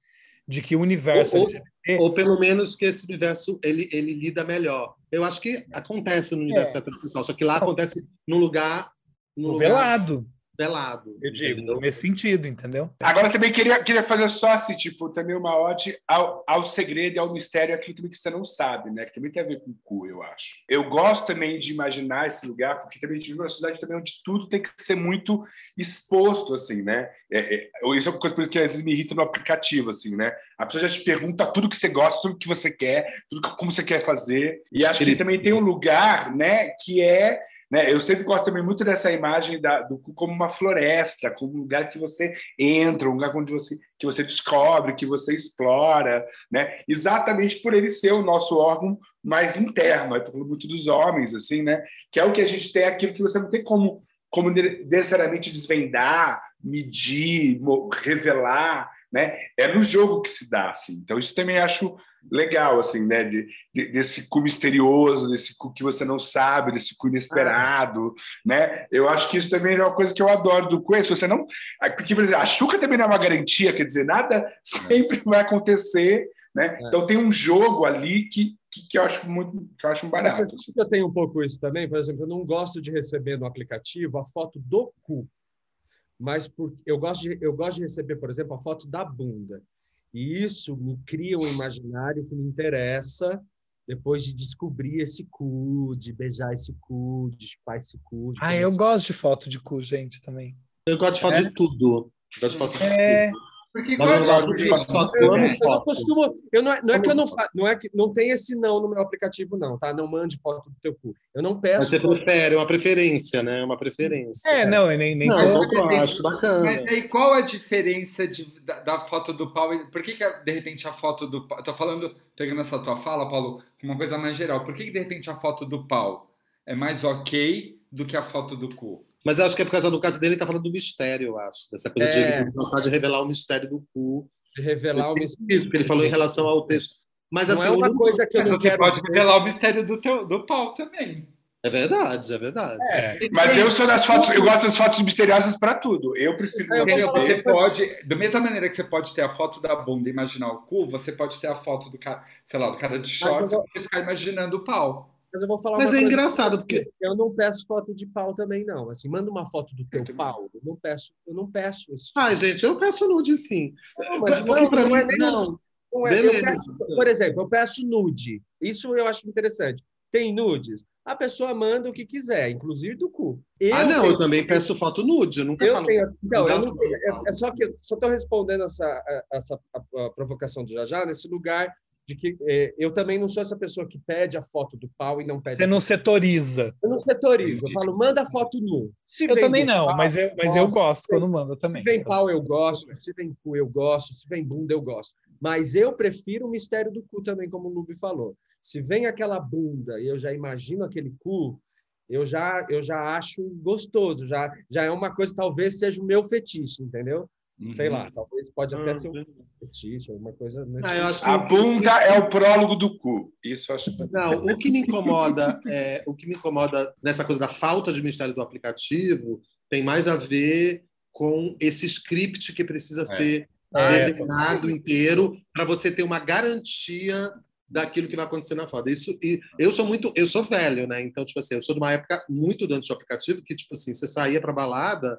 de que o universo ou, LGBT... Ou pelo menos que esse universo, ele, ele lida melhor. Eu acho que acontece no universo é. heterossexual, só que lá acontece num lugar... Num lugar... velado velado. Eu digo, entendeu? nesse sentido, entendeu? Agora também queria, queria fazer só assim, tipo, também uma ode ao, ao segredo e ao mistério, aquilo que você não sabe, né? Que também tem a ver com o cu, eu acho. Eu gosto também de imaginar esse lugar, porque também a gente vive uma sociedade também onde tudo tem que ser muito exposto, assim, né? É, é, isso é uma coisa que às vezes me irrita no aplicativo, assim, né? A pessoa já te pergunta tudo que você gosta, tudo que você quer, tudo como você quer fazer. E acho que também tem um lugar, né, que é né? Eu sempre gosto também muito dessa imagem da, do como uma floresta, como um lugar que você entra, um lugar onde você, que você descobre, que você explora, né? exatamente por ele ser o nosso órgão mais interno. Estou falando muito dos homens, assim, né? que é o que a gente tem, aquilo que você não tem como, como necessariamente desvendar, medir, revelar. Né? É no jogo que se dá. Assim. Então, isso também acho legal, assim, né? De, de, desse cu misterioso, desse cu que você não sabe, desse cu inesperado, né? Eu acho que isso também é uma coisa que eu adoro do cu. Se você não. Porque, por exemplo, a Xuca também não é uma garantia, quer dizer, nada [LAUGHS] sempre vai acontecer, né? É. Então tem um jogo ali que, que, que, eu acho muito que eu acho um barato. Assim. Eu tenho um pouco isso também, por exemplo, eu não gosto de receber no aplicativo a foto do cu. Mas por, eu, gosto de, eu gosto de receber, por exemplo, a foto da bunda. E isso me cria um imaginário que me interessa depois de descobrir esse cu, de beijar esse cu, de chupar esse cu. Ah, eu gosto de foto de cu, gente, também. Eu gosto de foto é? de tudo. Eu gosto de foto de é... tudo. Porque eu, de foto, eu, eu, eu não costumo, eu não, é, não é que eu não faço, não é que não tem esse não no meu aplicativo não, tá? Não mande foto do teu cu. Eu não peço. Mas você prefere, é uma preferência, né? É uma preferência. É, não, nem nem. Não, eu, eu acho bacana. Mas aí qual a diferença de, da, da, foto do pau? Por que, que de repente a foto do pau? Tô falando, pegando essa tua fala, Paulo, uma coisa mais geral. Por que, que de repente a foto do pau é mais ok do que a foto do cu? Mas eu acho que é por causa do caso dele, ele tá falando do mistério, eu acho. Dessa coisa é. de gostar de revelar o mistério do cu revelar o mistério. Isso, porque ele falou em relação ao texto. Mas não assim, é uma não... coisa que eu não você quero pode revelar o mistério do, teu, do pau também. É verdade, é verdade. É. Mas eu sou das fotos, eu gosto das fotos misteriosas para tudo. Eu prefiro. Eu você pode, da mesma maneira que você pode ter a foto da bunda e imaginar o cu, você pode ter a foto do cara, sei lá, do cara de shorts vou... e ficar imaginando o pau. Mas eu vou falar Mas é engraçado, porque. Eu não peço foto de pau também, não. Assim, manda uma foto do teu pau. Eu não peço, eu não peço isso. Ai, gente, eu peço nude sim. Não, mas porque não, para mim, é não. não é. Peço, por exemplo, eu peço nude. Isso eu acho interessante. Tem nudes? A pessoa manda o que quiser, inclusive do cu. Eu ah, não, tenho... eu também peço foto nude, eu nunca eu falo. Tenho... Então, eu não tenho... é, é, só que eu só estou respondendo essa, essa a, a provocação do Jajá nesse lugar de que é, eu também não sou essa pessoa que pede a foto do pau e não pede. Você não setoriza. Eu não setorizo. Eu falo, manda a foto nu. Se eu também não, pau, mas, eu, mas gosto, eu gosto quando manda também. Se vem pau, eu gosto. Se vem cu, eu gosto. Se vem bunda, eu gosto. Mas eu prefiro o mistério do cu também, como o Lube falou. Se vem aquela bunda e eu já imagino aquele cu, eu já, eu já acho gostoso. Já, já é uma coisa, talvez seja o meu fetiche, entendeu? Uhum. Sei lá, talvez pode até ser um uhum. fetiche, alguma coisa nesse ah, A bunda é o prólogo do cu. Isso acho. Não, o que me incomoda é o que me incomoda nessa coisa da falta de mistério do aplicativo tem mais a ver com esse script que precisa é. ser ah, é. designado é. inteiro para você ter uma garantia daquilo que vai acontecer na foto. Isso e eu sou muito, eu sou velho, né? Então, tipo assim, eu sou de uma época muito antes do aplicativo que tipo assim, você saía para balada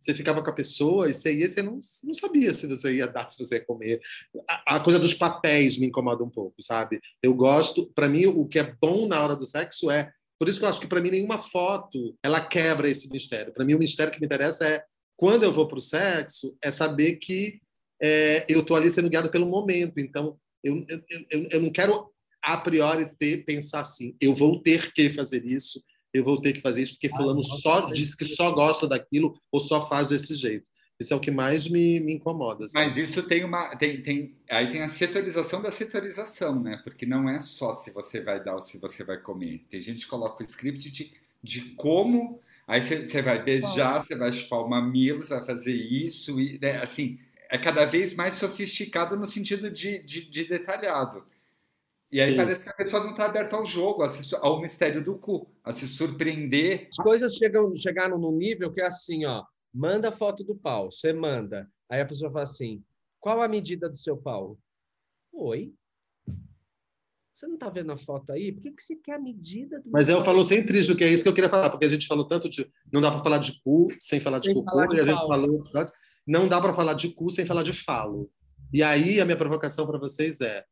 você ficava com a pessoa e você ia, você não, não sabia se você ia dar, se você ia comer. A, a coisa dos papéis me incomoda um pouco, sabe? Eu gosto, para mim, o que é bom na hora do sexo é. Por isso que eu acho que para mim nenhuma foto ela quebra esse mistério. Para mim, o mistério que me interessa é quando eu vou para o sexo, é saber que é, eu estou ali sendo guiado pelo momento. Então, eu, eu, eu, eu não quero a priori ter, pensar assim, eu vou ter que fazer isso, eu vou ter que fazer isso porque ah, fulano só diz que só gosta daquilo ou só faz desse jeito. Isso é o que mais me, me incomoda. Assim. Mas isso tem uma. Tem, tem, aí tem a setorização da setorização, né? Porque não é só se você vai dar ou se você vai comer. Tem gente que coloca o script de, de como. Aí você vai beijar, você vai chupar o mamilo, você vai fazer isso. E, né? Assim, é cada vez mais sofisticado no sentido de, de, de detalhado. E aí Sim. parece que a pessoa não está aberta ao jogo, ao mistério do cu, a se surpreender. As coisas chegam, chegaram num nível que é assim, ó. Manda foto do pau, você manda. Aí a pessoa fala assim: qual a medida do seu pau? Oi? Você não tá vendo a foto aí? Por que, que você quer a medida do Mas é meu o pau? falocentrismo, que é isso que eu queria falar, porque a gente falou tanto de. Não dá para falar de cu sem falar de Sem falar de e a gente falo. falou. Não dá para falar de cu sem falar de falo. E aí a minha provocação para vocês é: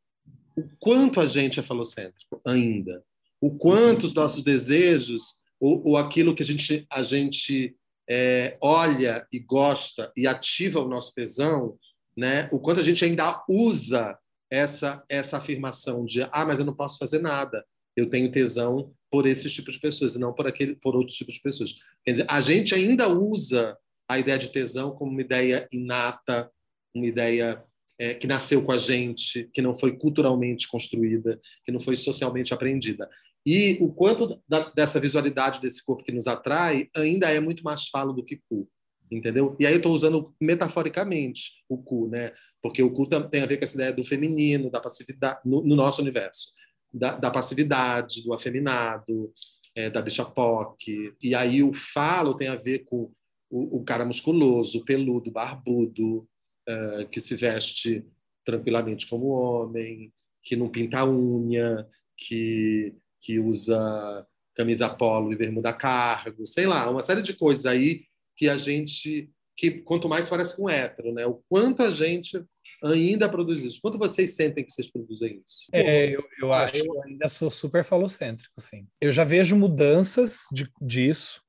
o quanto a gente é falocêntrico ainda? O quanto os nossos desejos, ou, ou aquilo que a gente, a gente é, olha e gosta e ativa o nosso tesão, né? o quanto a gente ainda usa essa, essa afirmação de ah, mas eu não posso fazer nada, eu tenho tesão por esse tipo de pessoas e não por aquele por outros tipos de pessoas. Quer dizer, a gente ainda usa a ideia de tesão como uma ideia inata, uma ideia é, que nasceu com a gente, que não foi culturalmente construída, que não foi socialmente aprendida. E o quanto da, dessa visualidade desse corpo que nos atrai ainda é muito mais falo do que cu, entendeu? E aí eu estou usando metaforicamente o cu, né? Porque o cu tem a ver com essa ideia do feminino, da passividade, no, no nosso universo, da, da passividade, do afeminado, é, da bicha POC. E aí o falo tem a ver com o, o cara musculoso, peludo, barbudo, eh, que se veste tranquilamente como homem, que não pinta unha, que, que usa camisa polo e bermuda cargo, sei lá, uma série de coisas aí que a gente que quanto mais parece com hétero, né? O quanto a gente ainda produz isso. Quanto vocês sentem que vocês produzem isso? É, eu, eu acho eu- que eu ainda sou super falocêntrico, sim. Eu já vejo mudanças de, disso,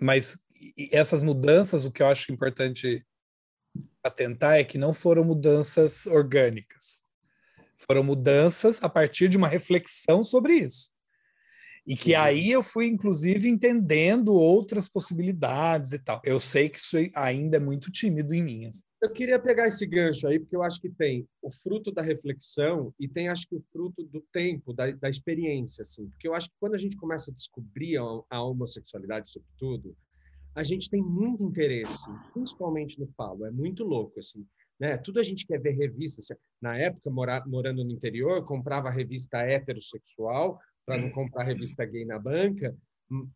mas essas mudanças, o que eu acho importante atentar é que não foram mudanças orgânicas. Foram mudanças a partir de uma reflexão sobre isso. E que Uhum. aí eu fui, inclusive, entendendo outras possibilidades e tal. Eu sei que isso ainda é muito tímido em mim. assim. Eu queria pegar esse gancho aí, porque eu acho que tem o fruto da reflexão e tem, acho que, o fruto do tempo, da, da experiência, assim. Porque eu acho que quando a gente começa a descobrir a, a homossexualidade, sobretudo, a gente tem muito interesse, principalmente no falo. É muito louco, assim. Né? Tudo a gente quer ver revista. assim. Na época, mora, morando no interior, eu comprava revista heterossexual para não comprar revista gay na banca,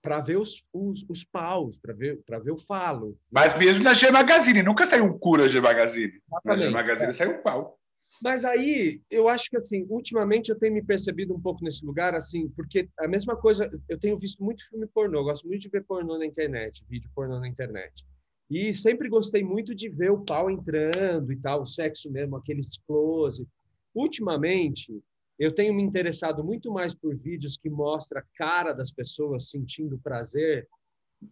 para ver os, os, os paus, para ver, para ver o falo. Mas mesmo na G Magazine, nunca saiu um cu na G Magazine. Na G Exatamente, Magazine é. saiu um pau. Mas aí, eu acho que assim, ultimamente eu tenho me percebido um pouco nesse lugar, assim, porque a mesma coisa, eu tenho visto muito filme pornô, gosto muito de ver pornô na internet, vídeo pornô na internet. E sempre gostei muito de ver o pau entrando e tal, o sexo mesmo, aquele close. Ultimamente, eu tenho me interessado muito mais por vídeos que mostram a cara das pessoas sentindo prazer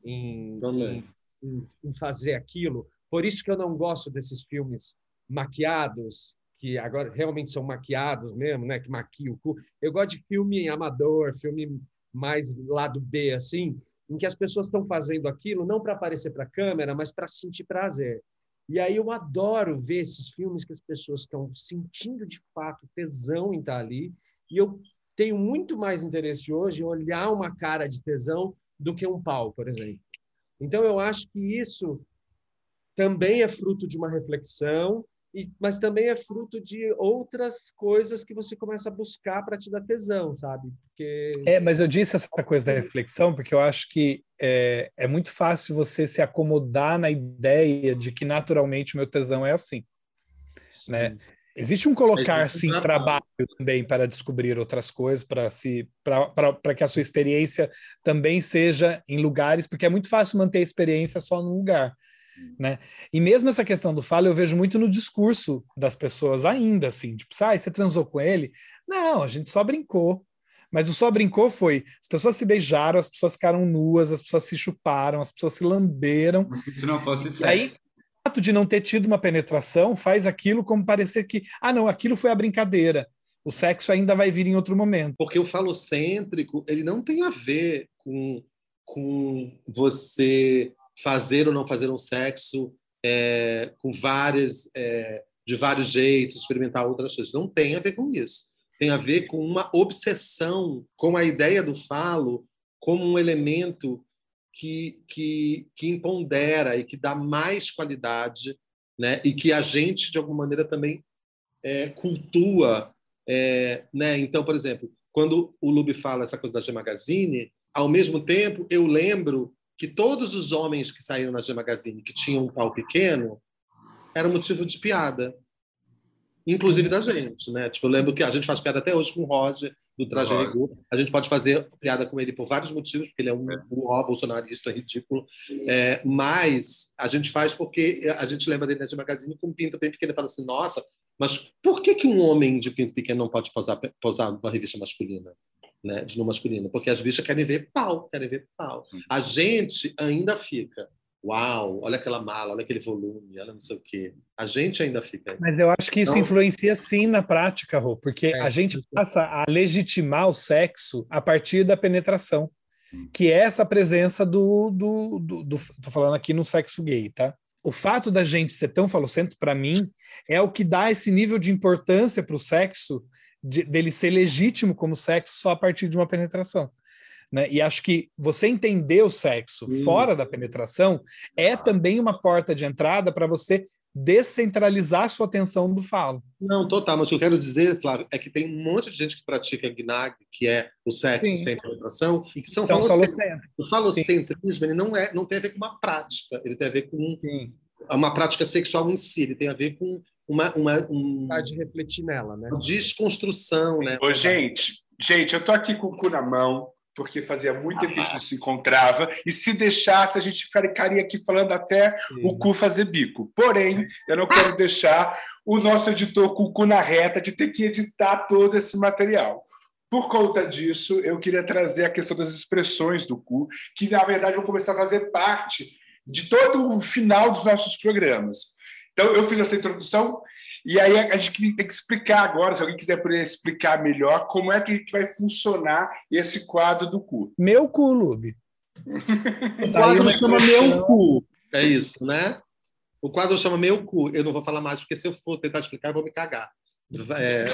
em, Também. em, em fazer aquilo. Por isso que eu não gosto desses filmes maquiados, que agora realmente são maquiados mesmo, né? Que maquia o cu. Eu gosto de filme amador, filme mais lado B, assim, em que as pessoas estão fazendo aquilo não para aparecer para a câmera, mas para sentir prazer. E aí eu adoro ver esses filmes que as pessoas estão sentindo de fato tesão em estar ali. E eu tenho muito mais interesse hoje em olhar uma cara de tesão do que um pau, por exemplo. Então eu acho que isso também é fruto de uma reflexão, e, mas também é fruto de outras coisas que você começa a buscar para te dar tesão, sabe? Porque É, mas eu disse essa coisa da reflexão porque eu acho que é, é muito fácil você se acomodar na ideia de que naturalmente o meu tesão é assim. né? Existe um colocar-se em trabalho. trabalho também para descobrir outras coisas, para se para que a sua experiência também seja em lugares, porque é muito fácil manter a experiência só num lugar. Né? E mesmo essa questão do falo, eu vejo muito no discurso das pessoas ainda, assim, tipo, ah, você transou com ele? Não, a gente só brincou. Mas o só brincou foi, as pessoas se beijaram, as pessoas ficaram nuas, as pessoas se chuparam, as pessoas se lamberam, Se não fosse E aí, sexo. o fato de não ter tido uma penetração faz aquilo como parecer que, ah, não, aquilo foi a brincadeira. O sexo ainda vai vir em outro momento. Porque o falocêntrico, ele não tem a ver com, com você fazer ou não fazer um sexo é, com várias, é, de vários jeitos, experimentar outras coisas. Não tem a ver com isso. Tem a ver com uma obsessão com a ideia do falo como um elemento que, que, que empodera e que dá mais qualidade, né? e que a gente, de alguma maneira, também é, cultua É, né? Então, por exemplo, quando o Lube fala essa coisa da G Magazine, ao mesmo tempo eu lembro que todos os homens que saíram na G Magazine que tinham um pau pequeno era motivo de piada, inclusive da gente, né? Tipo, eu lembro que a gente faz piada até hoje com o Roger do Traje Rigor. A gente pode fazer piada com ele por vários motivos, porque ele é um, um ó bolsonarista ridículo, é, mas a gente faz porque a gente lembra dele na G Magazine com um pinto bem pequeno e fala assim, nossa, mas por que, que um homem de pinto pequeno não pode posar, posar numa revista masculina? Né, de no masculino, porque as bichas querem ver pau, querem ver pau. A gente ainda fica, uau, olha aquela mala, olha aquele volume, olha não sei o quê. A gente ainda fica. Mas eu acho que isso Então- influencia sim na prática, Rô, porque É. a gente passa a legitimar o sexo a partir da penetração, que é essa presença do, do, do, do tô falando aqui no sexo gay, tá? O fato da gente ser tão falocento, para mim, é o que dá esse nível de importância para o sexo, de- dele ser legítimo como sexo só a partir de uma penetração. Né? E acho que você entender o sexo Sim. fora da penetração é também uma porta de entrada para você descentralizar sua atenção do falo. Não, total, mas o que eu quero dizer, Flávio, é que tem um monte de gente que pratica gnag, que é o sexo Sim. sem penetração, e que são Então, falocêntrico. O falocentrismo ele não, é, não tem a ver com uma prática, ele tem a ver com Sim. uma prática sexual em si, ele tem a ver com uma, uma, um- Tá de refletir nela, né? uma desconstrução, né? Ô, gente, gente, eu tô aqui com o cu na mão, porque fazia muito tempo que a gente não se encontrava, e se deixasse, a gente ficaria aqui falando até o cu fazer bico. Porém, eu não quero deixar o nosso editor com o cu na reta de ter que editar todo esse material. Por conta disso, eu queria trazer a questão das expressões do cu, que na verdade vão começar a fazer parte de todo o final dos nossos programas. Então, eu fiz essa introdução e aí a gente tem que explicar agora, se alguém quiser poder explicar melhor, como é que a gente vai funcionar esse quadro do cu. Meu cu, Lube. [LAUGHS] O quadro chama. Meu Cu. É isso, né? O quadro chama Meu Cu. Eu não vou falar mais, porque se eu for tentar explicar, eu vou me cagar. É,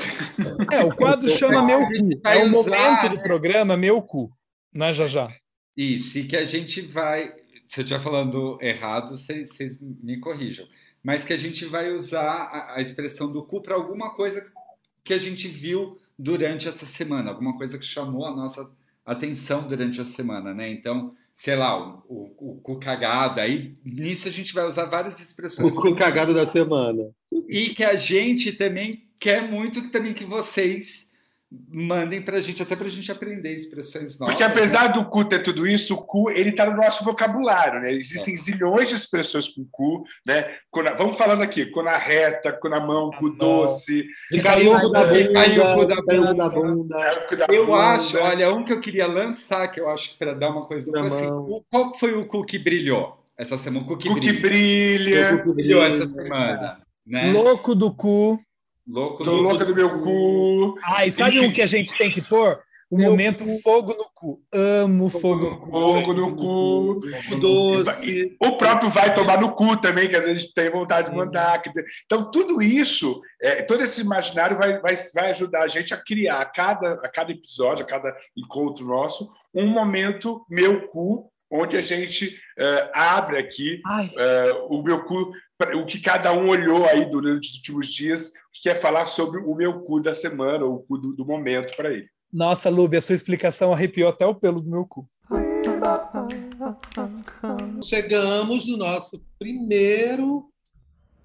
É, o quadro chama Meu Cu. É o momento do né? programa Meu Cu. Não é, Jajá? Isso, e que a gente vai. Se eu estiver falando errado, vocês me corrijam. Mas que a gente vai usar a, a expressão do cu para alguma coisa que a gente viu durante essa semana, alguma coisa que chamou a nossa atenção durante a semana, né? Então, sei lá, o, o, o cu cagado, aí nisso a gente vai usar várias o expressões. cu cagado da semana. E que a gente também quer muito que também que vocês mandem pra gente, até pra gente aprender expressões novas. Porque apesar do cu ter tudo isso, o cu ele está no nosso vocabulário, né? Existem zilhões de expressões com cu, né? Vamos falando aqui, cu na reta, cu na mão, cu mão. doce, De caiu o cu da Caiu o cu da bunda, caiu o da bunda. bunda. né? da Eu bunda. acho, olha, um que eu queria lançar, que eu acho que para dar uma coisa do cu, assim, qual foi o cu que brilhou essa semana? O cu que cu que brilha. brilha, O cu que Brilhou essa semana, né? Louco do cu. Louco tô do- louca do meu cu, e sabe um que a gente tem que pôr? O Meu momento fogo no cu. Amo fogo no cu. fogo no cu. O doce. O próprio vai tomar no cu também, que às vezes a gente tem vontade de mandar. Então, tudo isso, é, todo esse imaginário vai, vai, vai ajudar a gente a criar a cada, a cada episódio, a cada encontro nosso, um momento meu cu, onde a gente é, abre aqui Ai, é, o meu cu, o que cada um olhou aí durante os últimos dias, que é falar sobre o meu cu da semana, ou o cu do, do momento para ele. nossa, Lube, a sua explicação arrepiou até o pelo do meu cu. Chegamos no nosso primeiro,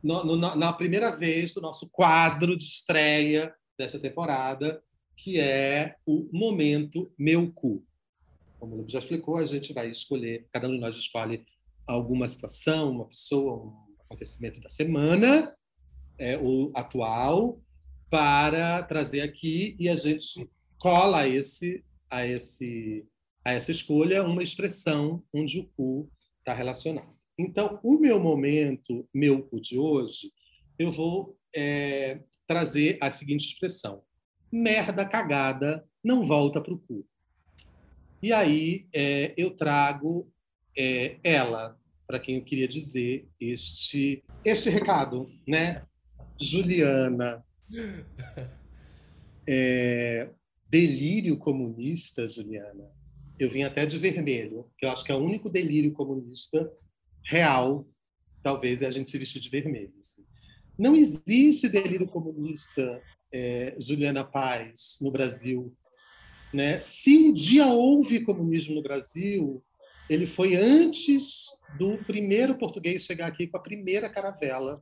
no- no- na primeira vez do nosso quadro de estreia desta temporada, que é o Momento Meu Cu. Como o Lu já explicou, a gente vai escolher, cada um de nós escolhe alguma situação, uma pessoa, um acontecimento da semana, é, o atual, para trazer aqui e a gente cola a esse, a esse a essa escolha uma expressão onde o cu está relacionado. Então, o meu momento, meu cu de hoje, eu vou é, trazer a seguinte expressão: merda cagada não volta para o cu. E aí é, eu trago é, ela para quem eu queria dizer este este recado, né? Juliana, é, delírio comunista, Juliana. Eu vim até de vermelho, que eu acho que é o único delírio comunista real, talvez, é a gente se vestir de vermelho. assim. Não existe delírio comunista é, Juliana Paz no Brasil. Né? Se um dia houve comunismo no Brasil, ele foi antes do primeiro português chegar aqui com a primeira caravela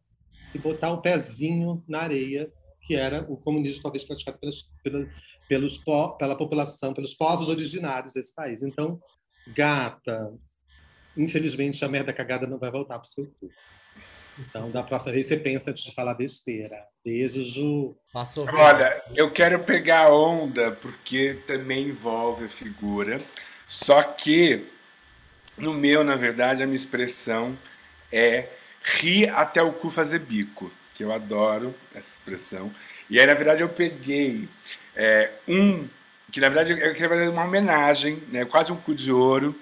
e botar o pezinho na areia, que era o comunismo talvez praticado pelas, pelas, pelos, pela população, pelos povos originários desse país. Então, gata, infelizmente a merda cagada não vai voltar para o seu cu. Então, da próxima vez você pensa antes de falar besteira. Beijo, Ju. Passou Olha, eu quero pegar a onda porque também envolve a figura. Só que no meu, na verdade, a minha expressão é rir até o cu fazer bico, que eu adoro essa expressão. E aí, na verdade, eu peguei é, um, que na verdade eu queria fazer uma homenagem, né, quase um cu de ouro,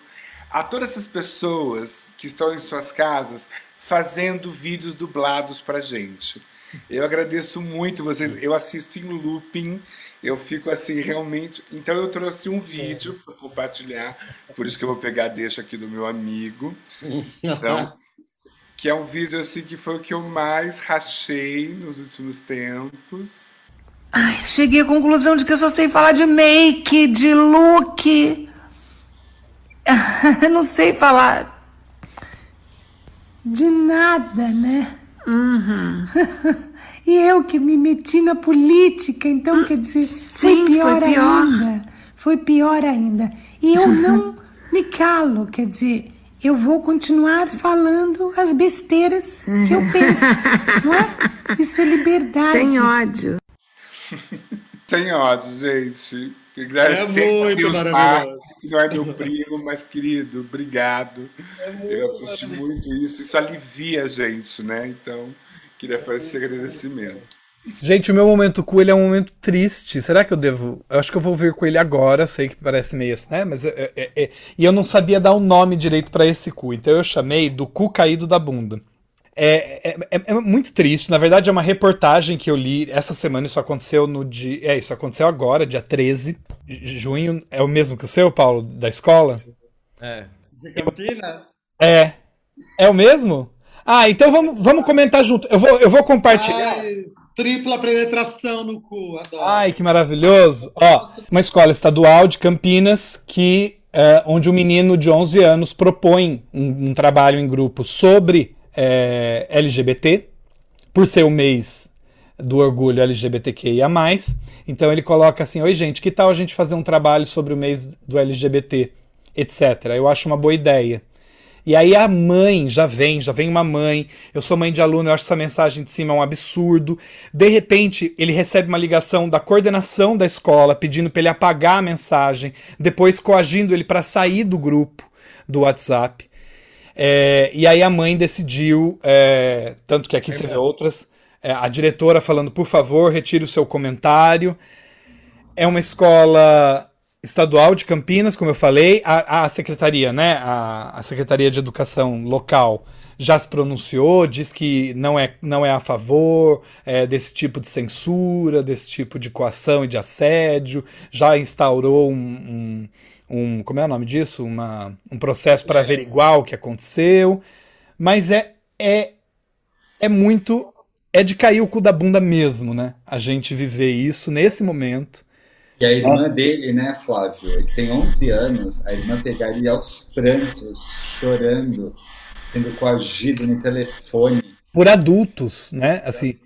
a todas essas pessoas que estão em suas casas fazendo vídeos dublados pra gente. Eu agradeço muito vocês. Eu assisto em looping. Eu fico assim, realmente. Então, eu trouxe um vídeo para compartilhar. Por isso que eu vou pegar deixa aqui do meu amigo. [LAUGHS] Então, que é um vídeo assim que foi o que eu mais rachei nos últimos tempos. Ai, cheguei à conclusão de que eu só sei falar de make, de look. Eu [LAUGHS] não sei falar de nada, né? Uhum. [LAUGHS] e eu que me meti na política, então quer dizer, Sim, foi pior, foi pior ainda. Foi pior ainda. E eu [LAUGHS] não me calo, quer dizer, eu vou continuar falando as besteiras que eu penso, não é? Isso é liberdade. Sem ódio. [LAUGHS] Sem ódio, gente. É muito maravilhoso. Não é meu primo, mas querido, obrigado. É eu assisti muito isso. Isso alivia a gente, né? Então, queria fazer esse agradecimento. Gente, o meu momento cu ele é um momento triste. Será que eu devo? Eu acho que eu vou vir com ele agora. sei que parece meio assim, né? Mas é, é, é... e eu não sabia dar o um nome direito para esse cu, então eu chamei do cu caído da bunda. É, é, é, é, muito triste. Na verdade, é uma reportagem que eu li essa semana. Isso aconteceu no dia. É, isso aconteceu agora, dia 13 de junho. É o mesmo que o seu, Paulo, da escola? É. De Campinas? É. É o mesmo? Ah, então vamos, vamos comentar junto. Eu vou, eu vou compartilhar. Ai, tripla penetração no cu, adoro. Ai, que maravilhoso. Ó, uma escola estadual de Campinas que. É, onde um menino de 11 anos propõe um, um trabalho em grupo sobre é, LGBT, por ser o mês do orgulho LGBTQIA. Então ele coloca assim: Oi, gente, que tal a gente fazer um trabalho sobre o mês do LGBT, etc. Eu acho uma boa ideia. E aí a mãe já vem, já vem uma mãe. Eu sou mãe de aluno, eu acho essa mensagem de cima um absurdo. De repente, ele recebe uma ligação da coordenação da escola pedindo para ele apagar a mensagem, depois coagindo ele para sair do grupo do WhatsApp. É, e aí a mãe decidiu, é, tanto que aqui é você vê outras, é, a diretora falando, por favor, retire o seu comentário. É uma escola estadual de Campinas, como eu falei, a, a secretaria, né, a, a, Secretaria de Educação local já se pronunciou, diz que não é, não é a favor é, desse tipo de censura, desse tipo de coação e de assédio, já instaurou um, um um como é o nome disso? Uma, um processo para averiguar o que aconteceu. Mas é, é, é muito. É de cair o cu da bunda mesmo, né? A gente viver isso nesse momento. E a irmã dele, né, Flávio? Ele tem 11 anos, a irmã pegaria aos prantos, chorando, sendo coagido no telefone. Por adultos, né? Assim.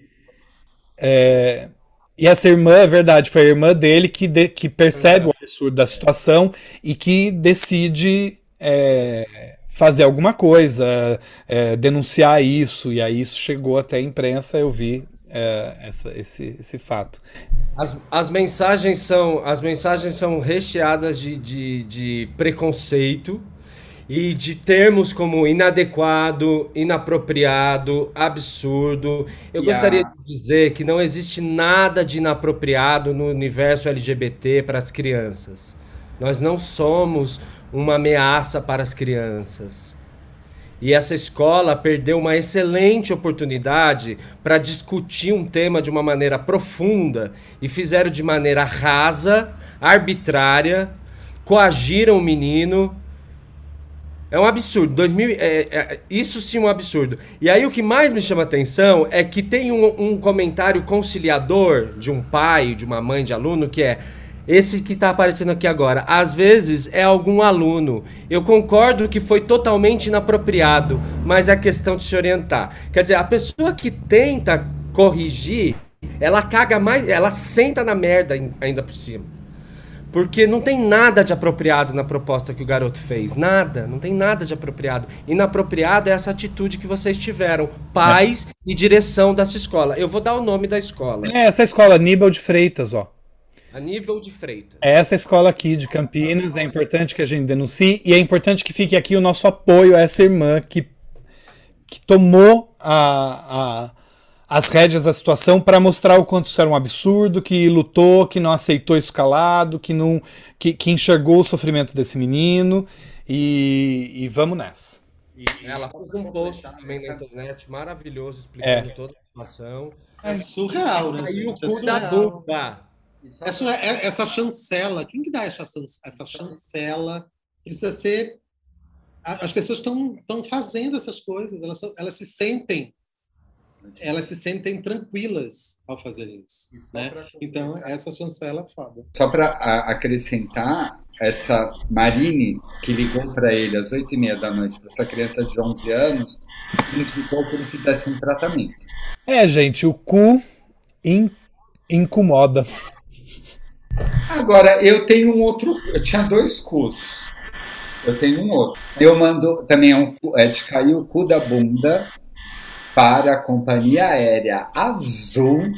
É, e essa irmã, é verdade, foi a irmã dele que, de, que percebe o absurdo da situação e que decide é, fazer alguma coisa, é, denunciar isso. E aí isso chegou até a imprensa, eu vi é, essa, esse, esse fato. As, as, mensagens são, as mensagens são recheadas de, de, de preconceito e de termos como inadequado, inapropriado, absurdo. Eu yeah. gostaria de dizer que não existe nada de inapropriado no universo LGBT para as crianças. Nós não somos uma ameaça para as crianças. E essa escola perdeu uma excelente oportunidade para discutir um tema de uma maneira profunda e fizeram de maneira rasa, arbitrária, coagiram o menino É um absurdo. 2000, é, é, isso sim é um absurdo. E aí o que mais me chama atenção é que tem um, um comentário conciliador de um pai, de uma mãe de aluno, que é esse que está aparecendo aqui agora. Às vezes é algum aluno. Eu concordo que foi totalmente inapropriado, mas é questão de se orientar. Quer dizer, a pessoa que tenta corrigir, ela caga mais, ela senta na merda ainda por cima. Porque não tem nada de apropriado na proposta que o garoto fez. Nada. Não tem nada de apropriado. Inapropriado é essa atitude que vocês tiveram. Pais é. e direção dessa escola. Eu vou dar o nome da escola. É essa escola, Aníbal de Freitas, ó. Aníbal de Freitas. É essa escola aqui de Campinas. É importante que a gente denuncie. E é importante que fique aqui o nosso apoio a essa irmã que, que tomou a, a as rédeas da situação para mostrar o quanto isso era um absurdo, que lutou, que não aceitou isso calado, que, não, que, que enxergou o sofrimento desse menino e, e vamos nessa. E, ela fez um post também na internet maravilhoso explicando é. toda a situação. É surreal, né? Aí o é cu da boca. Essa, é, essa chancela, quem que dá essa, essa chancela? Precisa ser. As pessoas estão fazendo essas coisas, elas, elas se sentem elas se sentem tranquilas ao fazer isso. Né? Então, essa chancela é foda. Só para acrescentar, essa Marine, que ligou para ele às oito e meia da noite, para essa criança de 11 anos, indicou que ele fizesse um tratamento. É, gente, o cu in incomoda. Agora, eu tenho um outro. Eu tinha dois cus. Eu tenho um outro. Eu mando também é, um, é de cair o cu da bunda para a companhia aérea Azul,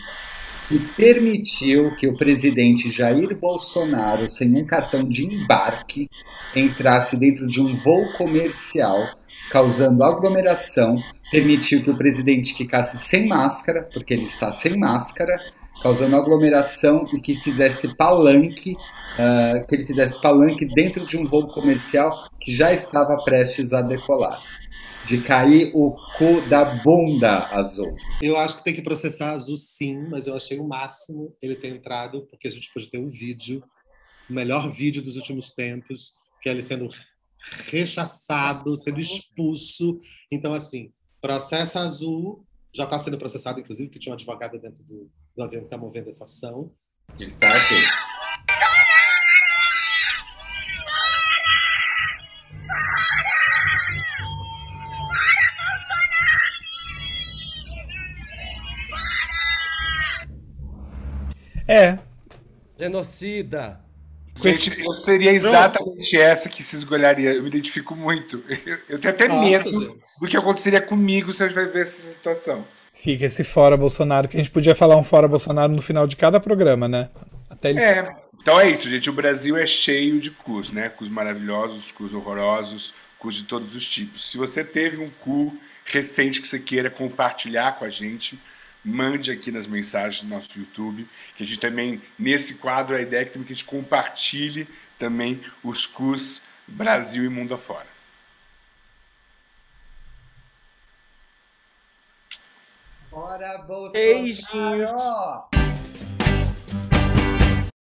que permitiu que o presidente Jair Bolsonaro, sem um cartão de embarque, entrasse dentro de um voo comercial, causando aglomeração, permitiu que o presidente ficasse sem máscara, porque ele está sem máscara, causando aglomeração e que fizesse palanque, uh, que ele fizesse palanque dentro de um voo comercial que já estava prestes a decolar de cair o cu da bunda azul. Eu acho que tem que processar azul sim, mas eu achei o máximo ele ter entrado, porque a gente pode ter um vídeo, o melhor vídeo dos últimos tempos, que é ele sendo rechaçado, sendo expulso. Então, assim, processo azul já está sendo processado, inclusive, que tinha uma advogada dentro do, do avião que está movendo essa ação. Está aqui. É. Genocida. Gente, eu seria exatamente Pronto. essa que se escolheria. Eu me identifico muito. Eu, [LAUGHS] eu tenho até Nossa, medo gente. do que aconteceria comigo se eu tivesse essa situação. Fica esse fora Bolsonaro, que a gente podia falar um fora Bolsonaro no final de cada programa, né? Até ele é. Então é isso, gente. O Brasil é cheio de cus, né? Cus maravilhosos, cus horrorosos, cus de todos os tipos. Se você teve um cu recente que você queira compartilhar com a gente, mande aqui nas mensagens do nosso YouTube, que a gente também, nesse quadro, a ideia é que, a gente compartilhe também os CUS Brasil e mundo afora. Bora, Bolsonaro! Beijinho!